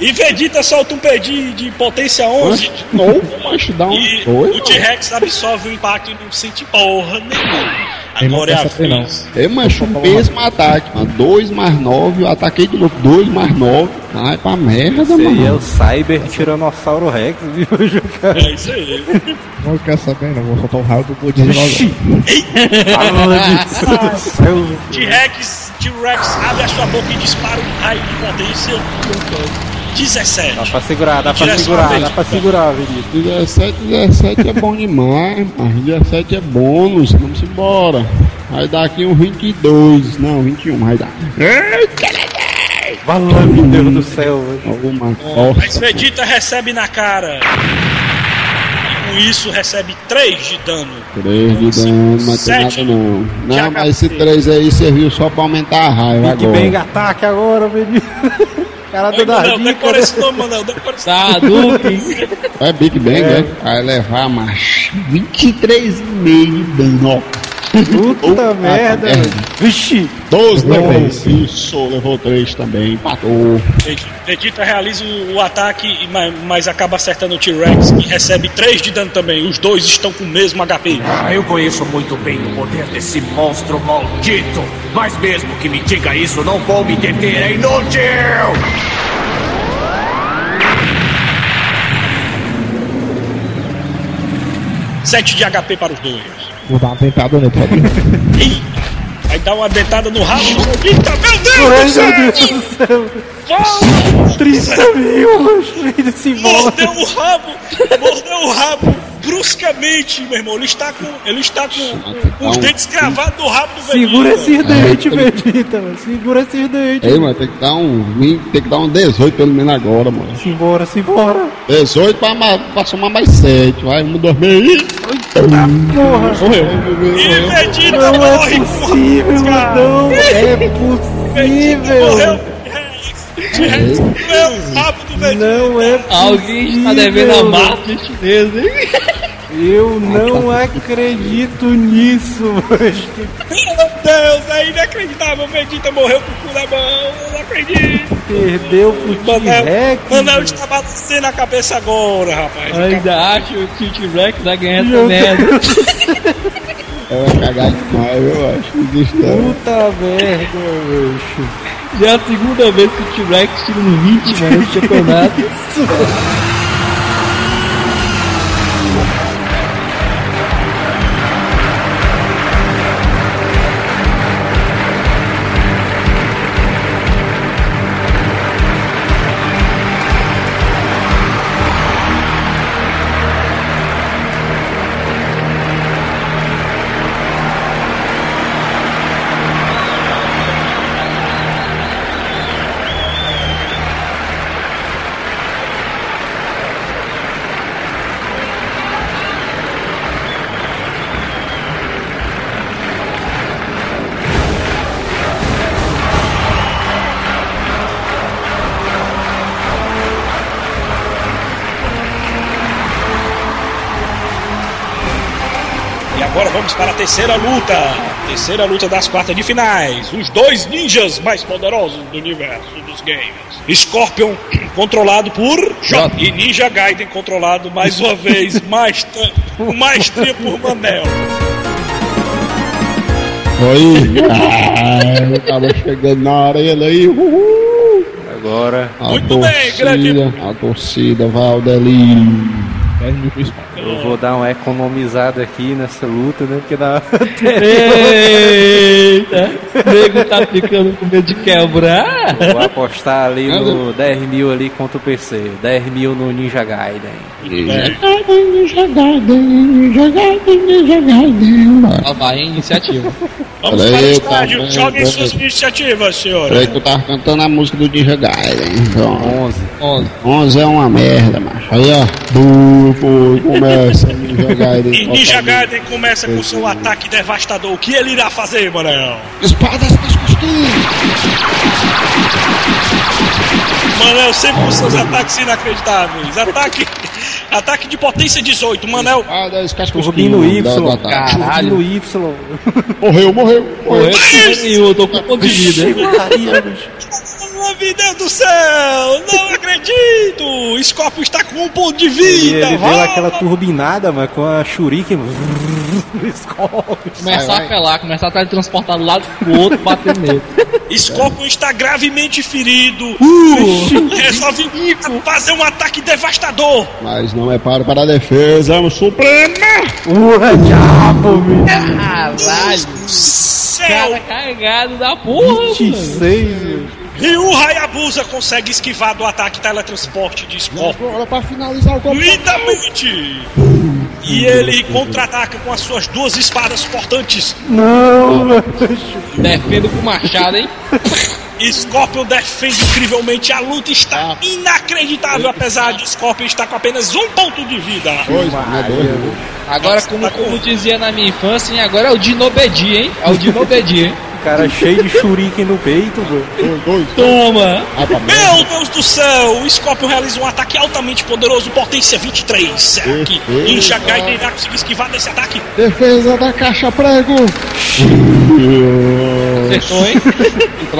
E Vegeta solta um pedi de potência 11. de novo, macho, dá um E dois. o T-Rex absorve o impacto e não sente porra nenhuma. Agora é a pensa não. vez. É, macho, o mesmo ataque, mano. 2 mais 9, eu ataquei de novo. 2 mais 9. Ai, pra merda, Esse aí é mano. o Cyber Tiranossauro Rex, viu, cara? É isso aí. Não quer saber, não. Vou soltar o raio do. Meu Deus do céu. T-Rex, T-Rex abre a sua boca e dispara um raio de potência. 17. Dá pra segurar, dá pra Direção segurar, dá pra segurar, Vegeta. 17, 17 é bom demais, mas 17 é bônus. Vamos embora. Vai dar aqui um 22. Não, 21 vai dar. Valeu, meu Deus do céu, velho. Alguma Mas costa. Vegeta recebe na cara. E com isso recebe 3 de dano. 3 de dano, mas tem nada Sete não. Não, mas esse HP. 3 aí serviu só pra aumentar a raiva Big Bang agora. ataque agora, Vegeta. Cara Oi, dando a Manel, dica, decora esse nome, Manel. Decora esse Tá, Duque. É Big Bang, É. é? Vai levar, macho. 23,5 de dano, ó. Puta Ah, merda, merda. Vixe. 12 Levou também. Isso, levou 3 também. Empatou. Vegeta realiza o, ataque, ma- mas acaba acertando o T-Rex e recebe 3 de dano também. Os dois estão com o mesmo HP. Eu conheço muito bem o poder desse monstro maldito. Mas mesmo que me diga isso, não vou me deter, é inútil! 7 de HP para os dois. Vou dar uma dentada nele, pode vai dar uma dentada no rabo. Eita, meu Deus Ai, do céu! meu Deus do céu. Fala! 30 mil, embora. Mordeu o rabo! Mordeu o rabo bruscamente, meu irmão. Ele está com, ele está com, com os dentes cravados no rabo do Segura Vegeta. esses dentes, Vegeta, mano. Segura esses dentes. Ei, mano, tem que dar um 20, tem que dar um 18 pelo menos agora, mano. Simbora, simbora. 18 pra, pra somar mais 7, vai, um dormir aí. Porra. E Vegeta Não é morre possível, com não é morreu. possível. Meu o rabo do Vegeta. Não é possível. Alguém está devendo a máfia chinesa, hein? Eu não acredito nisso, mano. Meu Deus, é inacreditável. O Vegeta morreu com o cu na mão. Eu não acredito. Perdeu pro Manel, T-Rex. Manel está balançando a cabeça agora, rapaz. Ainda acho que o T-Rex vai ganhar essa Meu merda. Eu vou cagar demais, eu acho. que Existe não. Puta merda, bicho. Já é a segunda vez que o T-Rex tira no 20, mano, nesse campeonato. Vamos para a terceira luta. Terceira luta das quartas de finais. Os dois ninjas mais poderosos do universo dos games. Scorpion controlado por J. E Ninja Gaiden controlado mais uma vez, mais com maestria por Manel. Oi. Ah, eu tava chegando na arena aí. Uhul. Agora. A Muito bem, torcida, grande- A torcida vai ao delírio. 10 mil pro espaço. Eu vou dar uma economizada aqui nessa luta, né? Porque na Eita! O nego tá ficando com medo de quebrar. Vou apostar ali no 10 mil ali contra o PC. 10 mil no Ninja Gaiden. Ó, vai em iniciativa. Vamos Peraí, para o tá estádio. bem, Joguem suas iniciativas, senhora. Peraí que eu tava cantando a música do Ninja Gaiden. Então, 11. 11. 11 é uma merda, macho. Aí, ó. Bu, bu, começa Ninja Gaiden. E Ninja Gaiden começa com seu ataque devastador. O que ele irá fazer, Manel? Espadas nas costuras. Manel sempre com seus ataques inacreditáveis. Ataque, ataque de potência 18. Manel Espadas com as Turbino costuras. Y. da- da- da- Turbino Y. Morreu, morreu. Morreu e eu tô com ponto de vida. Meu Deus do céu! Não acredito! Scorpio está com um ponto de Ele, vida! ele deu vai! aquela turbinada, mas com a Shuriken. Scorpion. Começar a vai. apelar, começar a teletransportar do lado pro outro, bater nele. Scorpion está gravemente ferido. Resolve fazer um ataque devastador. Mas não é para para a defesa, é um supremo. Ua, diabo, bicho. Caralho! Céu! Cara carregado da porra, mano. 26, bicho. Ryu Hayabusa consegue esquivar do ataque teletransporte de Scorpion. Agora para finalizar o combate. Lindamente! E ele contra-ataca com as suas duas espadas portantes. Não. Defendo com machado, hein? Scorpion defende incrivelmente. A luta está inacreditável, apesar de Scorpion estar com apenas um ponto de vida. Né? Agora, como, como dizia na minha infância, hein? agora é o Dinobedi, hein? É o Dinobedi, hein? Cara cheio de Shuriken no peito, bro. Dois, dois. Toma! Vai pra Meu Deus do céu! O Scorpion realiza um ataque altamente poderoso, potência 23. Será que Ninja Gaiden irá conseguir esquivar desse ataque? Defesa da caixa prego. Acertou, hein?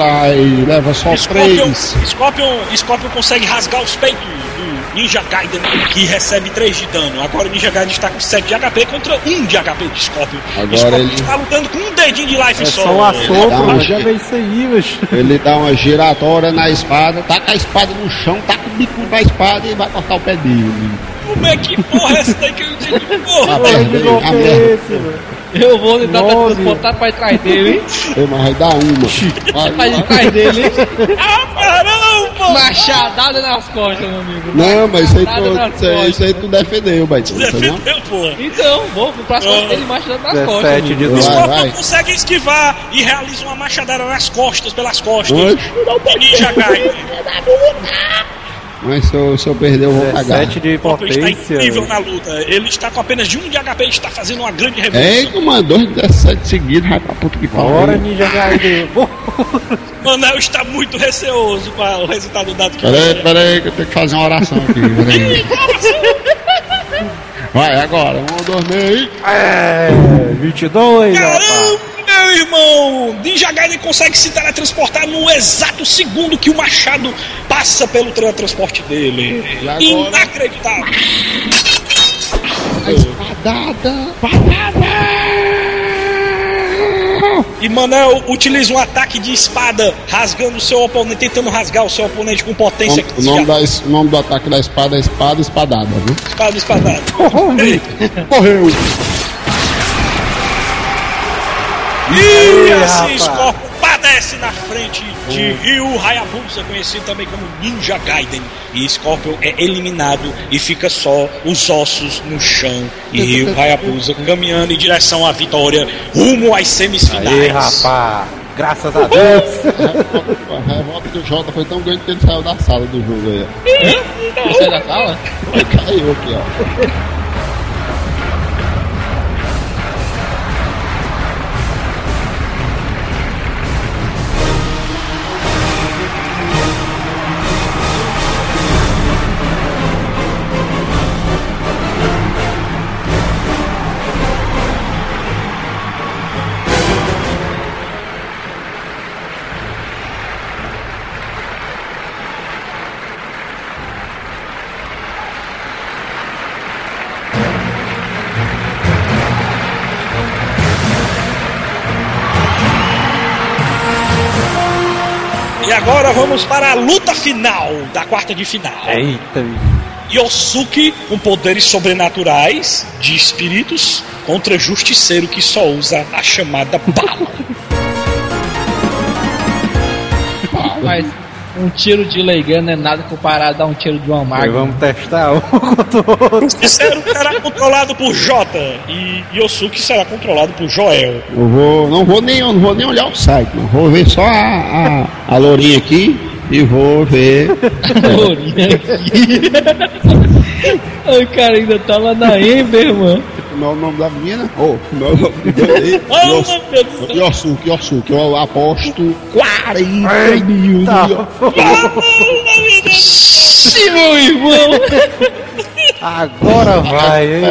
Leva só Scorpion, três. Scorpion, Scorpion consegue rasgar os peitos do Ninja Gaiden, que recebe 3 de dano. Agora o Ninja Gaiden está com 7 de HP contra 1 de HP de Scorpion. Agora Scorpion ele- está lutando com um dedinho de life É só. só um assopro, Dá uma mas já vê isso aí, bicho. Ele dá uma giratória na espada, taca a espada no chão, taca o bico na espada e vai cortar o pé dele. Como é que porra é essa daí que eu não entendi? Ah, Porra! Porra, que perdeu, golpe a é merda. Eu vou tentar Nove. transportar pra trás dele, hein? Ei, mas vai dar uma. Vai, Pra trás dele, hein? Ah, caramba! Machadada nas costas, meu amigo. Não, mas isso aí, tu, isso aí, costas. isso aí tu defendeu. Não não? Defendeu, porra. Então, vou pro próximo Ah. dele machadada nas costas. 17 de amigo. O Vai, Scorpion vai. consegue esquivar e realiza uma machadada nas costas, pelas costas. Oxe. O Ninja Gaiden. Mas se eu, se eu perder, eu vou cagar. 17 de O Scorpion está potência. incrível na luta. Ele está com apenas de um de HP e está fazendo uma grande revolução. Ei, tu mandou 17 seguidos, vai pra puta que Bora, pariu. Ninja Gaiden. Pô, Manel está muito receoso para o resultado dado que Peraí, peraí, que eu tenho que fazer uma oração aqui. Peraí. Vai, agora, um, dois, meio. É, 22, rapaz. Meu irmão! Ninja Gaiden consegue se teletransportar no exato segundo que o machado passa pelo teletransporte dele. E agora? Inacreditável! Espadada. E Manel utiliza um ataque de espada, rasgando o seu oponente, tentando rasgar o seu oponente com O potência nome, o nome da o nome do ataque da espada é espada espadada, viu? espada espadada. Morreu. E assim. Scorpion padece na frente de Ryu Hayabusa, conhecido também como Ninja Gaiden. E Scorpion é eliminado e fica só os ossos no chão. E Ryu Hayabusa caminhando em direção à vitória, rumo às semifinais. rapaz. Graças a Deus. A revolta do Jota foi tão grande que ele saiu da sala do jogo aí. Você da sala? caiu aqui, ó. Vamos para a luta final da quarta de final. Eita, Yosuke, com poderes sobrenaturais de espíritos, contra Justiceiro que só usa a chamada bala. Mas um tiro de Leigan não é nada comparado a um tiro de uma Magnum. vamos testar um contra o outro. Justiceiro será controlado por Jota e Yosuke será controlado por Joel. Eu vou, não vou nem, não vou nem olhar o site, não. Vou ver só a, a, a lourinha aqui e vou ver. Lourinha aqui. o cara ainda tá lá na Ember, mano. Como é o nome da menina? Oh, como é o nome dele? Oh, meu Deus do céu. Yosuke, Yosuke, eu aposto 40 mil. Tá, Sim, meu irmão. Agora vai, hein?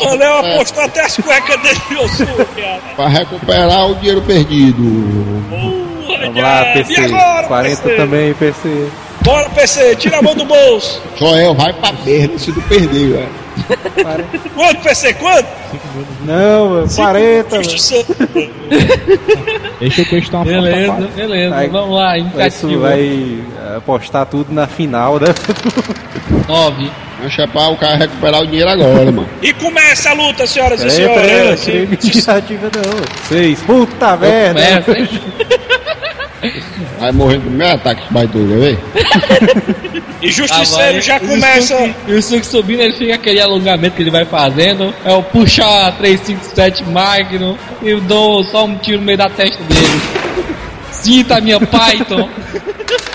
O Léo apostou até as cuecas dele, Yosuke. cara. pra recuperar o dinheiro perdido. Porra, Vamos lá. PC. E agora, 40 PC? também, PC. Bora, PC, tira a mão do bolso. Joel, vai pra merda se tu perder, velho. Quanto, PC? Quanto? Não, mano, 40, mano. Deixa eu testar uma Beleza, foto beleza. Vai- Vamos lá, Isso vai apostar tudo na final, né? 9. Deixa pra o cara recuperar o dinheiro agora, mano. E começa a luta, senhoras e senhores. tirei iniciativa não. Seis. Puta merda. Começa, hein? Vai morrer no primeiro ataque esse baitola, ver? E Ah, Justiceiro vai. já o começa. E o Suki subindo, ele fica aquele alongamento que ele vai fazendo. É o puxar 357 Magnum e eu dou só um tiro no meio da testa dele. Sinta minha Python.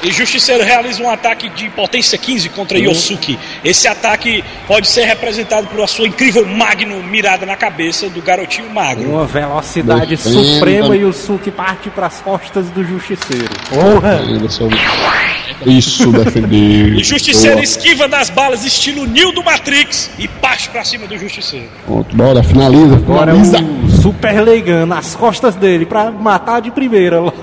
E Justiceiro realiza um ataque de potência 15 contra Yosuke. Esse ataque pode ser representado por a sua incrível Magno mirada na cabeça do garotinho magro. Uma velocidade Defenda. suprema e o Suki parte pras costas do Justiceiro. Porra! Isso, defender. E Justiceiro Boa. esquiva das balas estilo Neo do Matrix e parte pra cima do Justiceiro. Pronto, bora, finaliza, Agora é finaliza. um Super Leigan nas costas dele pra matar de primeira logo.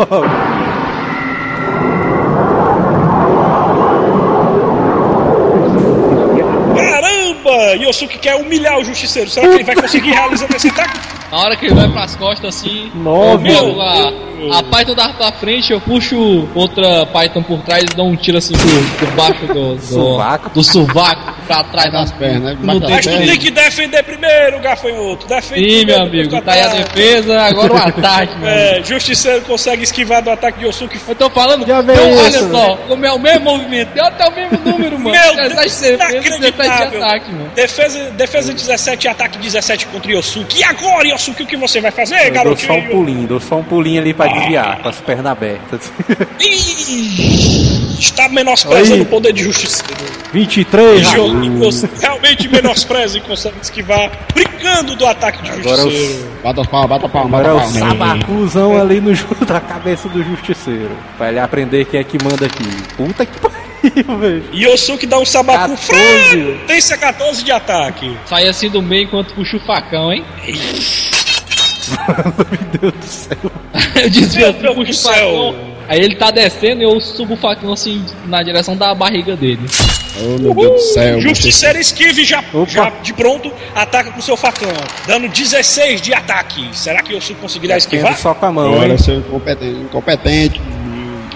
Caramba! Yosuke quer humilhar o Justiceiro. Será que ele vai conseguir realizar esse ataque? Na hora que ele vai pras costas assim, Nove. eu lá. A Python dá pra frente, eu puxo outra Python por trás e dou um tiro assim por, por baixo do, do, Sovaco. do sovaco pra trás das pernas, né? Não Bate tem Mas tu tem que defender primeiro, gafanhoto. Defende Sim, primeiro, meu amigo, tá aí a defesa, agora o ataque, mano. É, Justiceiro consegue esquivar do ataque de Yosuke. Eu tô falando, Já então, olha isso, só, como é o mesmo movimento, tem até o mesmo número, mano. Meu 17 Deus, de defesa 17 de ataque, mano. Defesa, defesa 17 e ataque 17 contra Yosuke. E agora, Yosuke, o que você vai fazer, Eu dou só um garotinho? pulinho, dou só um pulinho ali pra desviar, com as pernas abertas. Ih, está menosprezando Oi. o poder de justiceiro. 23, E. Yosuke realmente menospreza e consegue esquivar, brincando do ataque de Agora justiceiro. Bata as palmas, bata a palma, Agora é bata o palma. sabacuzão ali no da cabeça do justiceiro. Pra ele aprender quem é que manda aqui. Puta que pariu, E Yosuke dá um sabacu 14. frango. Tem C14 de ataque. Sai assim do meio enquanto puxa o facão, hein? Meu Deus do céu. Eu desvio Meu Deus puxo do o céu. facão. Aí ele tá descendo e eu subo o facão assim na direção da barriga dele. Oh, meu Deus do céu. Justiceiro esquive já, Opa. já de pronto, ataca com seu facão, dando 16 de ataque. Será que Yosuke conseguirá esquivar? Defesa só com a mão, hein? seu incompetente, incompetente.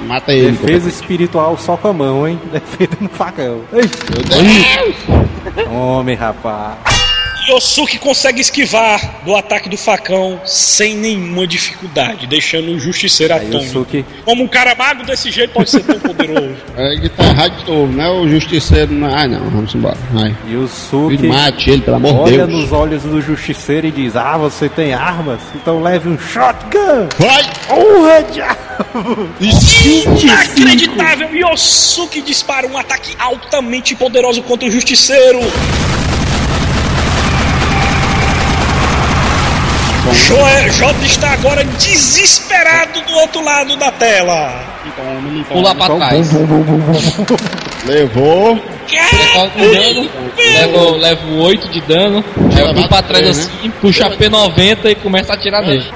Mata ele. Defesa espiritual só com a mão, hein? Defesa no facão. Meu Deus. Homem, rapaz. Yosuke consegue esquivar do ataque do facão sem nenhuma dificuldade, deixando o justiceiro Aí o atônito. Suki Como um cara mago desse jeito pode ser tão poderoso? É que tá errado de novo, né? O justiceiro. Não... Ai, não, vamos embora. Ai. E o Suki Mate ele, pelo amor de olha Deus. nos olhos do justiceiro e diz: Ah, você tem armas? Então leve um shotgun! Vai! Honra, diabo! 25! Inacreditável! Yosuke dispara um ataque altamente poderoso contra o justiceiro. Joe- Jota está agora desesperado do outro lado da tela. Pula pra trás. Levou. Levo dano, levo, levo 8 de dano. Aí eu pulo pra trás assim, puxo a P90 e começo a atirar nele.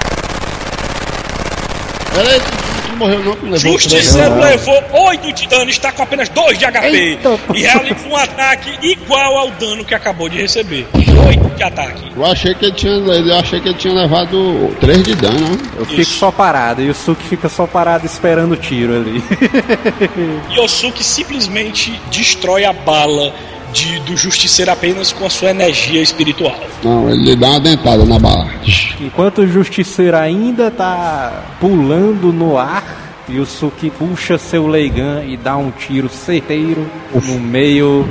Peraí, tu não morreu não, levou. Justiceiro Não. levou 8 de dano, está com apenas 2 de HP. Eita. E realiza um ataque igual ao dano que acabou de receber. 8 de ataque. Eu achei que ele tinha, eu achei que ele tinha levado 3 de dano, né? Eu fico só parado e o Suki fica só parado esperando o tiro ali. Yosuke simplesmente destrói a bala de- do justiceiro apenas com a sua energia espiritual. Não, ele dá uma dentada na bala. Enquanto o justiceiro ainda tá pulando no ar, Yusuke puxa seu Leigan e dá um tiro certeiro no meio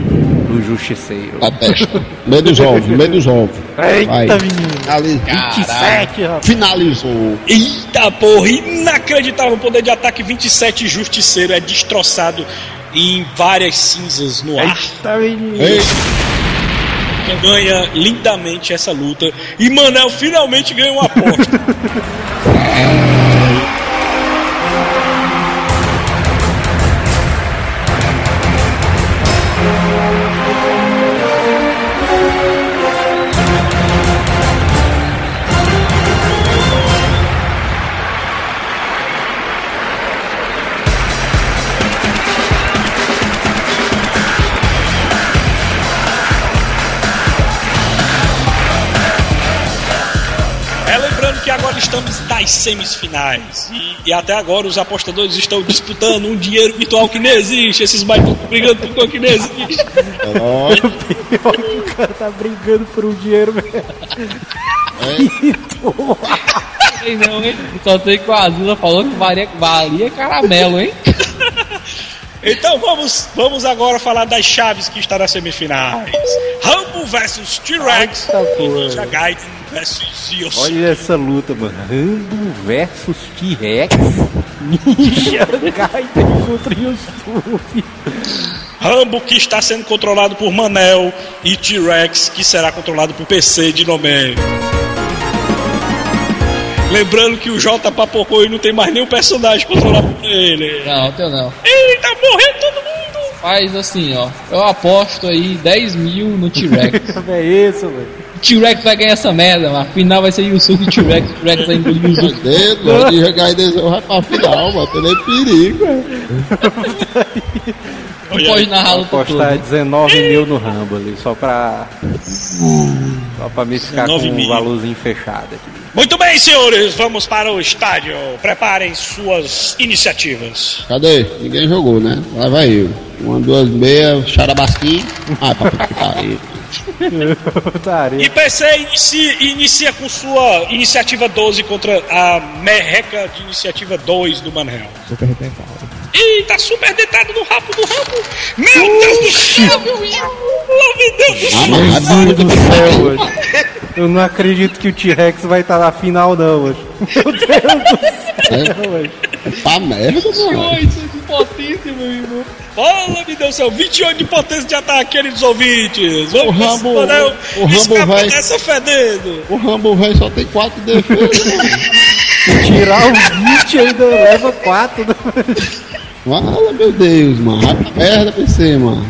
do justiceiro. Na testa. meio dos ovos, meio dos ovos. Vai. Eita, menino! Finaliza. 27, rapaz! Finalizou. Eita porra, inacreditável o poder de ataque 27 justiceiro é destroçado em várias cinzas no ar. Eita, menino! Ei, Quem ganha lindamente essa luta e Manel finalmente ganha uma aposta. estamos nas semifinais e, e até agora os apostadores estão disputando um dinheiro virtual que nem existe. Esses baitão brigando por coisa que nem existe. ó, o cara tá brigando por um dinheiro mesmo. Sei não, hein? Só sei que o Azula falou que valia, valia caramelo, hein? Então vamos, vamos agora falar das chaves que estão nas semifinais. Rambo versus T-Rex Eita, e. Ninja Gaiden versus Yosuke. Olha essa luta, mano. Rambo versus T-Rex. Ninja Gaiden contra Yusuke. Rambo que está sendo controlado por Manel e T-Rex que será controlado por PC de Nomé. Lembrando que o J papocou e não tem mais nenhum personagem controlado por ele. Não, teu não. Eita, morreu todo mundo! Faz assim, ó. Eu aposto aí 10 mil no T-Rex. É isso, velho. O T-Rex vai ganhar essa merda, mano. Afinal vai ser Yusuke e T-Rex. O T-Rex vai engolir o Yusuke. dedo, ó, de jogar e vai pra final, mano. Tem nem perigo, velho. Não pode narrar a Vou luta apostar toda. 19 mil no Rambo ali, só pra. Só pra me ficar com 19 um valorzinho fechado aqui. Muito bem, senhores, vamos para o estádio. Preparem suas iniciativas. Cadê? Ninguém jogou, né? Lá vai eu. Uma, duas, meia, charabasquim. Ah, pra puta que pariu. Putaria. E PC inicia, inicia com sua iniciativa 12 contra a merreca de iniciativa 2 do Manel. Super arrebentado. Ih, tá super deitado no rabo do rabo. Meu Deus do céu, meu irmão. Meu Deus do céu. Mas Meu Deus do céu, hoje. Eu não acredito que o T-Rex vai estar na final, não, hoje. Meu Deus do céu, hoje. Tá merda, mano. É de potência, meu irmão. Fala, meu Deus do céu, 28 de potência de ataque, queridos ouvintes. Vamos O Rambo- Manel o Rambo vai- dessa fedendo. O Rambo velho só tem quatro defesas. mano. Tirar o 20 ainda leva 4. Fala, meu Deus, mano. Vai pra merda, PC, mano.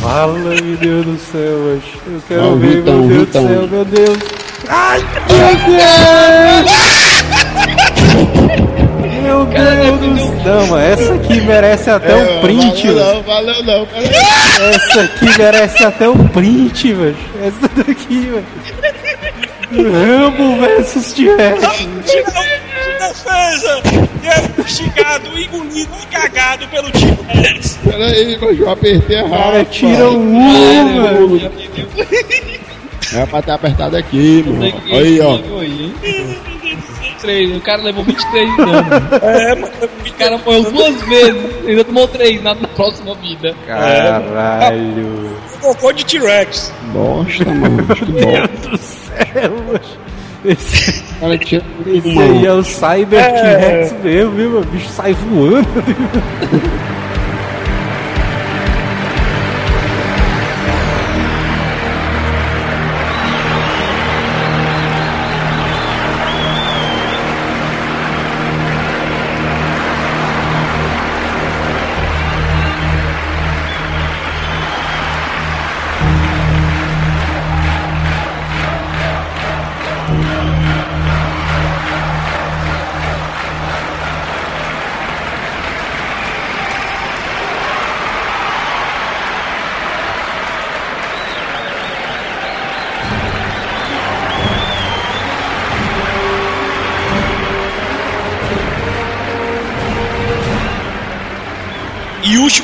Fala, meu Deus do céu. Eu quero Ó, o ver, Vitão, meu Deus Vitão. do céu, meu Deus. Ai, meu Deus! Meu Deus do céu. Não, mano, essa aqui merece até um print, Valeu velho. não, valeu não. peraí. Essa aqui merece até um print, velho. Essa daqui, velho. Rambo versus T-Rex. Defesa. E é fustigado, engolido e cagado pelo time Rex. Peraí, mas eu apertei errado. Cara, tira pai. um, velho. É pra ter apertado aqui, mano. Aí, ó. Três, o cara levou 23 de dano. É, mano. O cara morreu duas vezes, ainda tomou três na, na próxima vida. Caralho. Cocô de T-Rex. Bosta, mano. Que bosta. do céu. Esse, Cara, tira esse aí é o Cyber T-Rex mesmo, viu? O bicho sai voando.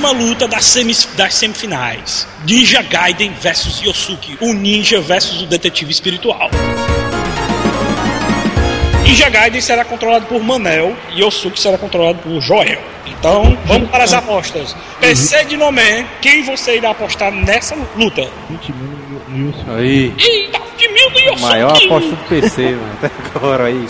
última luta das, semis, das semifinais: Ninja Gaiden versus Yosuke, o ninja versus o detetive espiritual. Ninja Gaiden será controlado por Manel e Yosuke será controlado por Joel. Então, vamos para as apostas. PC de Nomé, quem você irá apostar nessa luta? 20 mil no Wilson. Aí, Eita, 20 mil do Yosuke! maior aposta do PC, mano. Até agora aí.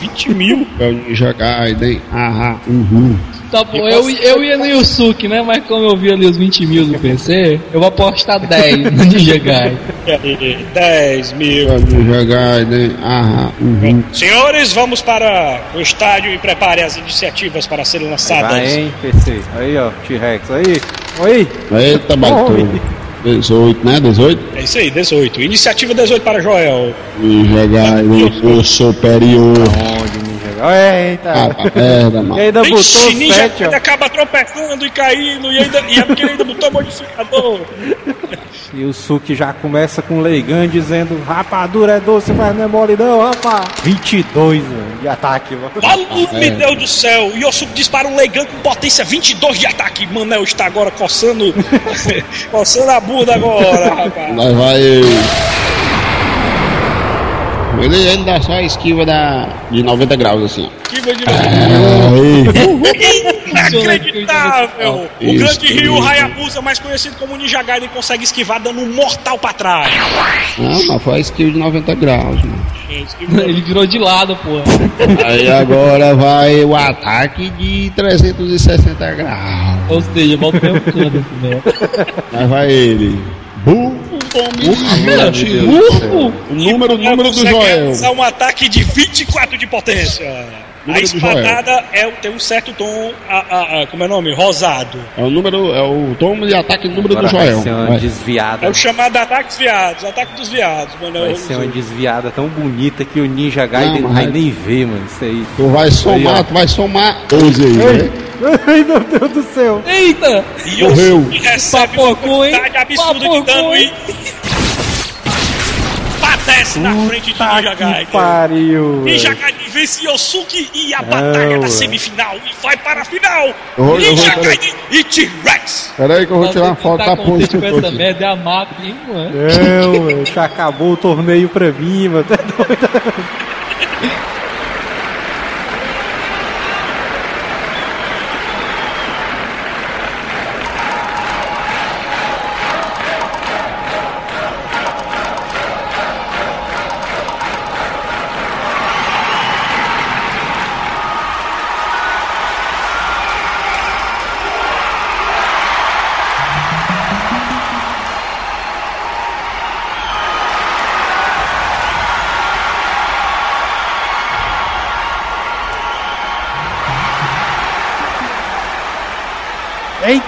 20 mil? É o Ninja Gaiden. Aham. Uhum. Tá bom, eu, eu ia no Yusuke, né? Mas como eu vi ali os 20 mil no PC, eu vou apostar 10 no Ninja Guy. 10 mil. Ninja Gaiden. Aham. Uhum. Senhores, vamos para o estádio e prepare as iniciativas para serem lançadas. Vai, hein, PC. Aí, ó, T-Rex. Aí, aí. Eita, bateu. 18, né? 18? É isso aí, 18. Iniciativa 18 para Joel. Ninja Gaiden, o superior. Onde, Eita. Ah, merda, E mano. ainda botou Ixi, Ninja 7, ele ó. acaba tropeçando e caindo, e, ainda, e é porque ele ainda botou modificador. E o Suki já começa com o Leigan dizendo: Rapadura é doce, mas não é mole, não, rapaz. 22, mano, de ataque, mano. Maluco, meu Deus do céu! E Yosuke dispara um Leigan com potência 22 de ataque. Manel está agora coçando, coçando a bunda agora, rapaz. Nós vai. Ele ainda dá só a esquiva da, de 90 graus, assim, ó. Que de Aí. Inacreditável! O Isso, grande Ryu isso. Hayabusa, mais conhecido como Ninja Gaiden, consegue esquivar dando um mortal pra trás. Não, mas foi a esquiva de 90 graus, mano. Ele virou de lado, pô. Aí agora vai o ataque de 360 graus. Ou seja, volta o mesmo canto, né? Aí vai ele. Bu, Gente, Urfo. O número, o número do Joel. um ataque de 24 de potência. A Número Joel. espadada é, tem um certo tom, a, a- a- como é o nome? Rosado. É o número, é o tomo de ataque número Agora do vai Joel. ser uma Vai. desviada. É o chamado ataque dos viados, ataque dos viados, mano. Vai ser uma desviada tão bonita que o Ninja Gaiden Não, vai nem ver, mano. Isso aí. Tu vai somar, Aí, tu vai somar 12 aí, né? Ai, meu Deus do céu. Eita! E Morreu. recebe uma Papocou, hein? Desce na frente de Gaiden. pariu. Gaiden vence Yosuke e a batalha da semifinal e vai para a final. Eu vou- eu Ninja vou- Gaiden e T-Rex. Pera aí que eu vou tirar uma foto da ponte com essa aqui. merda, é a máquina, hein, mano? Não, já acabou o torneio pra mim, mano. Tá doido?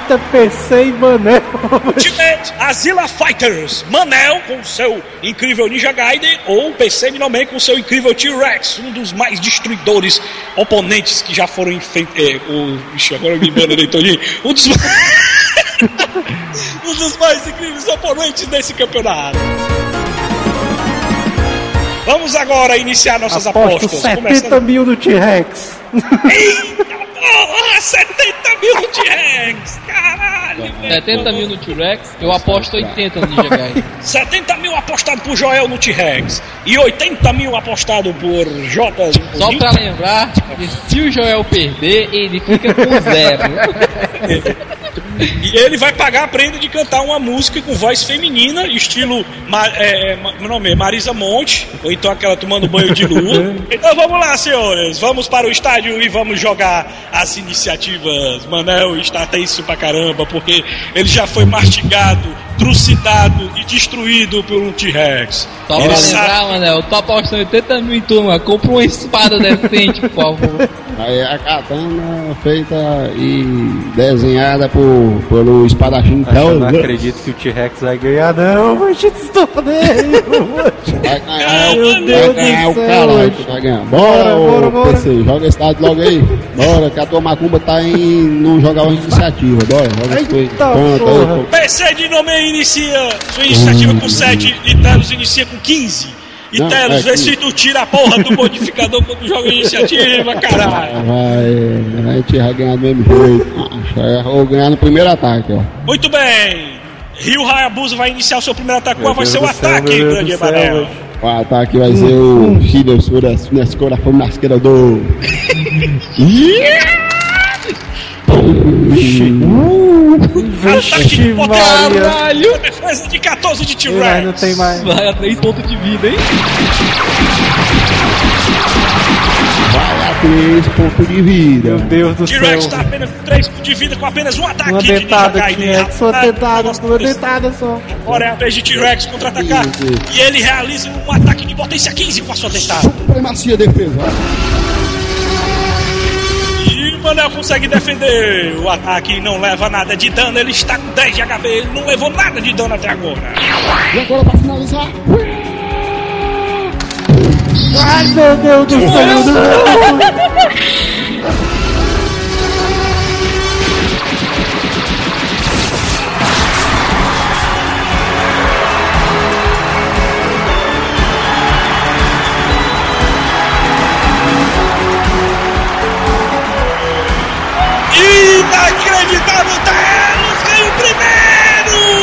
Eita, pensei, mané. Ultimate Azila Fighters, Manel com seu incrível Ninja Gaiden ou PC Minoman com seu incrível T-Rex, um dos mais destruidores oponentes que já foram enfrentados. É, o... Ixi, agora eu me embananei todinho. Um dos... um dos mais incríveis oponentes desse campeonato. Vamos agora iniciar nossas Aposto apostas. 70 mil no T-Rex. Eita porra! 70 mil no T-Rex! Caralho! 70 mil no T-Rex, eu aposto 80 no Ninja Gaiden. 70 mil apostado por Joel no T-Rex e 80 mil apostado por J. Só pra lembrar, que se o Joel perder, ele fica com zero. E ele vai pagar a prenda de cantar uma música com voz feminina, estilo é, meu nome é Marisa Monte, ou então aquela tomando banho de lua. Então vamos lá, senhores, vamos para o estádio e vamos jogar as iniciativas. Manel está tenso pra caramba, porque ele já foi mastigado, trucidado e destruído por um T-Rex. Só Ele pra sabe- lembrar, Manel, eu tô apostando 80 mil em turma. Compra uma espada decente, por favor. Aí a katana feita e desenhada por, pelo espadachim Eu não acredito que o T-Rex vai ganhar, não. Mas esse torneio. Vai ganhar, Meu vai ganhar o hoje. que vai ganhar. Bora, Bora, ô bora, PC, joga esse dado logo aí. Bora, que a tua macumba tá em não jogar uma iniciativa. Bora, joga aí, pô. PC de nome inicia sua iniciativa com 7 e Telos inicia com 15. E Não, Telos, é vê se tu tira a porra do modificador quando joga iniciativa, caralho. Vai, a gente vai ganhar do mesmo jeito. Eu vou ganhar no primeiro ataque, ó. Muito bem. Rio Hayabusa vai iniciar o seu primeiro ataque. Qual vai ser o céu, ataque, grande velho. O ataque vai ser o Filho Suras nas coração nasqueira do. Ataque de Vixe. Maria. Defesa de 14 de T-Rex. não tem mais. Vai a 3 pontos de vida, hein? Vai a 3 pontos de vida. Meu Deus do céu. T-Rex está apenas com 3 de vida com apenas um ataque Uma de dentada, Gaiden. T-Rex. Uma Rapaz, dentada, uma dentada só. Agora é a vez de T-Rex contra-atacar. E ele realiza um ataque de potência 15 com a sua dentada. Supremacia defesa. O Manel consegue defender o ataque e não leva nada de dano. Ele está com 10 de HP, ele não levou nada de dano até agora. E agora pra finalizar. Ai, meu Deus do céu. Telos ganha o primeiro!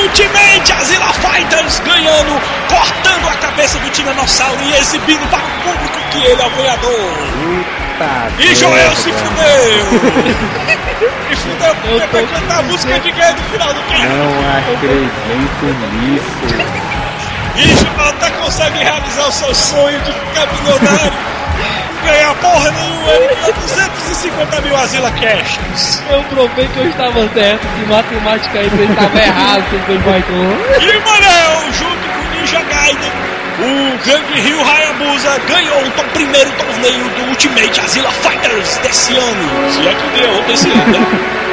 Ultimate Azila Fighters ganhando, cortando a cabeça do Tiranossauro e exibindo para o público que ele é o ganhador. Tá E Joel se fudeu! e fudeu porque vai cantar a música de guerra no final do filme. Não acredito nisso. E Joel até consegue realizar o seu sonho de ficar milionário. Ganhar porra nenhuma, ele ganha 250 mil Azila Cash. Eu provei que eu estava certo, que matemática aí ele estava errado, seu dois baitões. E Manel, junto com o Ninja Gaiden, o Grande Rio Hayabusa ganhou o primeiro torneio do Ultimate Azila Fighters desse ano. Se é que ganhou desse ano, né?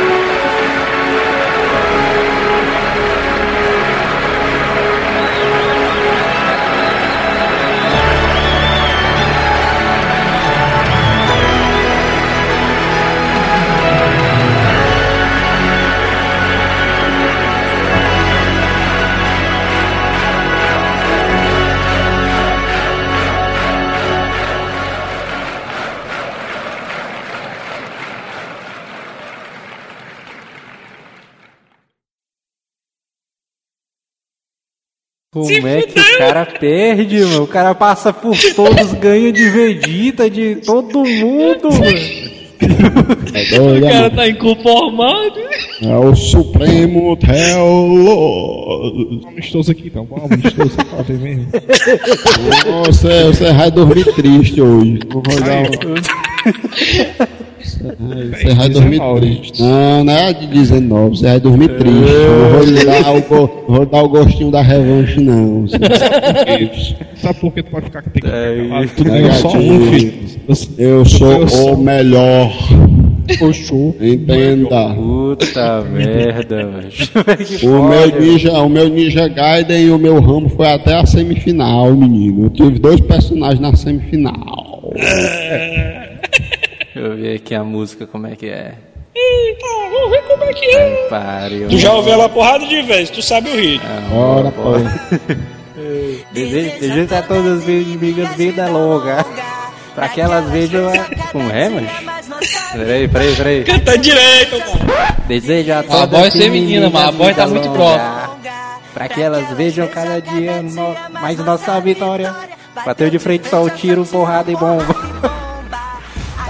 Como é que o cara perde, mano? O cara passa por todos, ganha de Vegeta, de todo mundo, mano. É doido, O cara mano. tá inconformado. É o Supremo Telo. Amistoso aqui, então. Bom, amistoso aqui pra ver mesmo. Você, você vai dormir triste hoje. Vou dar Você vai dormir 19. triste. Não, não é de 19, você vai dormir triste. Eu não vou lhe dar o, vou dar o gostinho da revanche, não. Você Sabe por que tu pode ficar tem que É, isso. Tu ganhou só um, filho. Eu sou Eu sou- o melhor. Poxa, Entenda. Puta merda. Que O meu, ninja, o meu Ninja Gaiden e o meu Rambo foi até a semifinal, menino. Eu tive dois personagens na semifinal. Deixa eu ver aqui a música, como é que é. Eita, vamos ver como é que é. Pariu. Tu já ouviu ela porrada de vezes, tu sabe o ritmo. Bora, pô. Desejo, a todas as inimigas vida longa. Pra que elas vejam a... Como é, mano? Peraí, peraí, peraí. Canta direito, cara. Desejo a A todas voz as feminina, mas a voz tá muito longa. Pra que elas vejam cada dia no- mais nossa vitória. Bateu de frente só o tiro, porrada e bomba.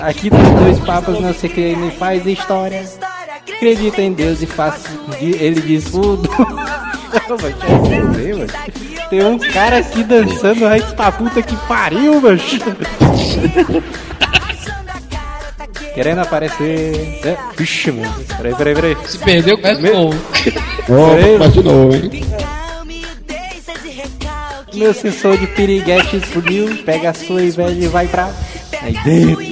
Aqui dos dois papas não se crê nem faz história. Acredita em Deus e faz. Ele diz tudo. Tem um cara aqui dançando, vai pra puta que pariu, mano. Querendo aparecer. É, Vixe, mano. Peraí, peraí, peraí. Se perdeu, começa de novo. Faz de novo, hein? Meu sensor de piriguete explodiu. Pega a sua inveja e vai pra. Aí dentro.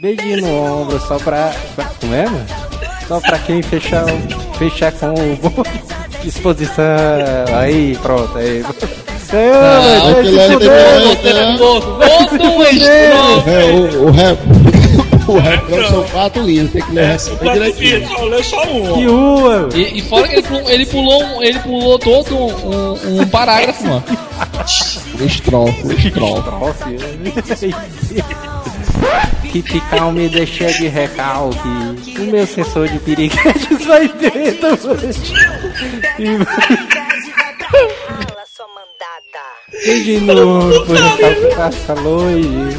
Beijinho no ombro só pra. pra como é, mano? Só pra quem fechar, fechar com o bom disposição. Aí, pronto. Aí. Ô, mano, vai se é fuder, um estrofe. É, o, o rap. O rap são quatro linhas, tem que ler É, pra direitinho. só só um. Que rua. E, e fora que ele pulou, ele pulou, um- ele pulou todo um, um- um parágrafo, mano. Estrofe, estrofe. Que calma me deixa de recalque. O meu sensor de piriguetes vai dentro, mano. E- Beijo no ombro, por recalque passa longe.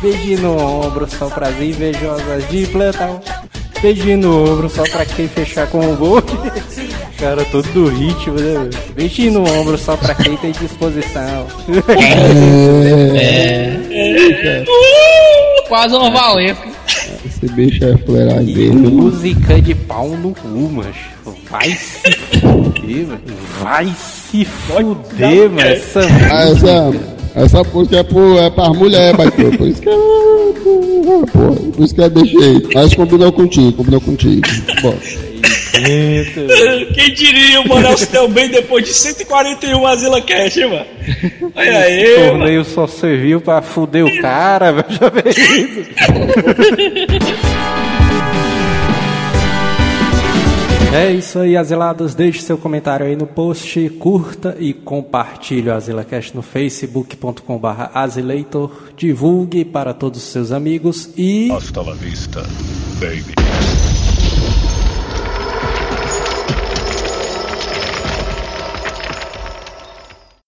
Beijo no ombro, só pras invejosas de plantão. Beijo no ombro, só pra quem fechar com o gol. Cara, todo do ritmo, né? Beijo no ombro, só pra quem tem disposição. Quase uma valência. Esse bicho é fuleiragem. Música de pau no cu, macho. Vai se fuder, mano. Vai se fuder, mano. Essa Ah, essa, essa música é, pro, é pras mulheres, bateu. Por isso que eu. Pô, por isso que eu deixei. Mas combinou contigo, combinou contigo. Bom, Quem diria o Manel se deu bem depois de 141 Azila Cash, hein, mano? Olha aí, mano. torneio só serviu pra fuder o cara, velho. Já vê isso. É isso aí, Azilados. Deixe seu comentário aí no post, curta e compartilhe o AzilaCast no facebook.com.br Azileitor. Divulgue para todos os seus amigos e. Hasta la vista, baby.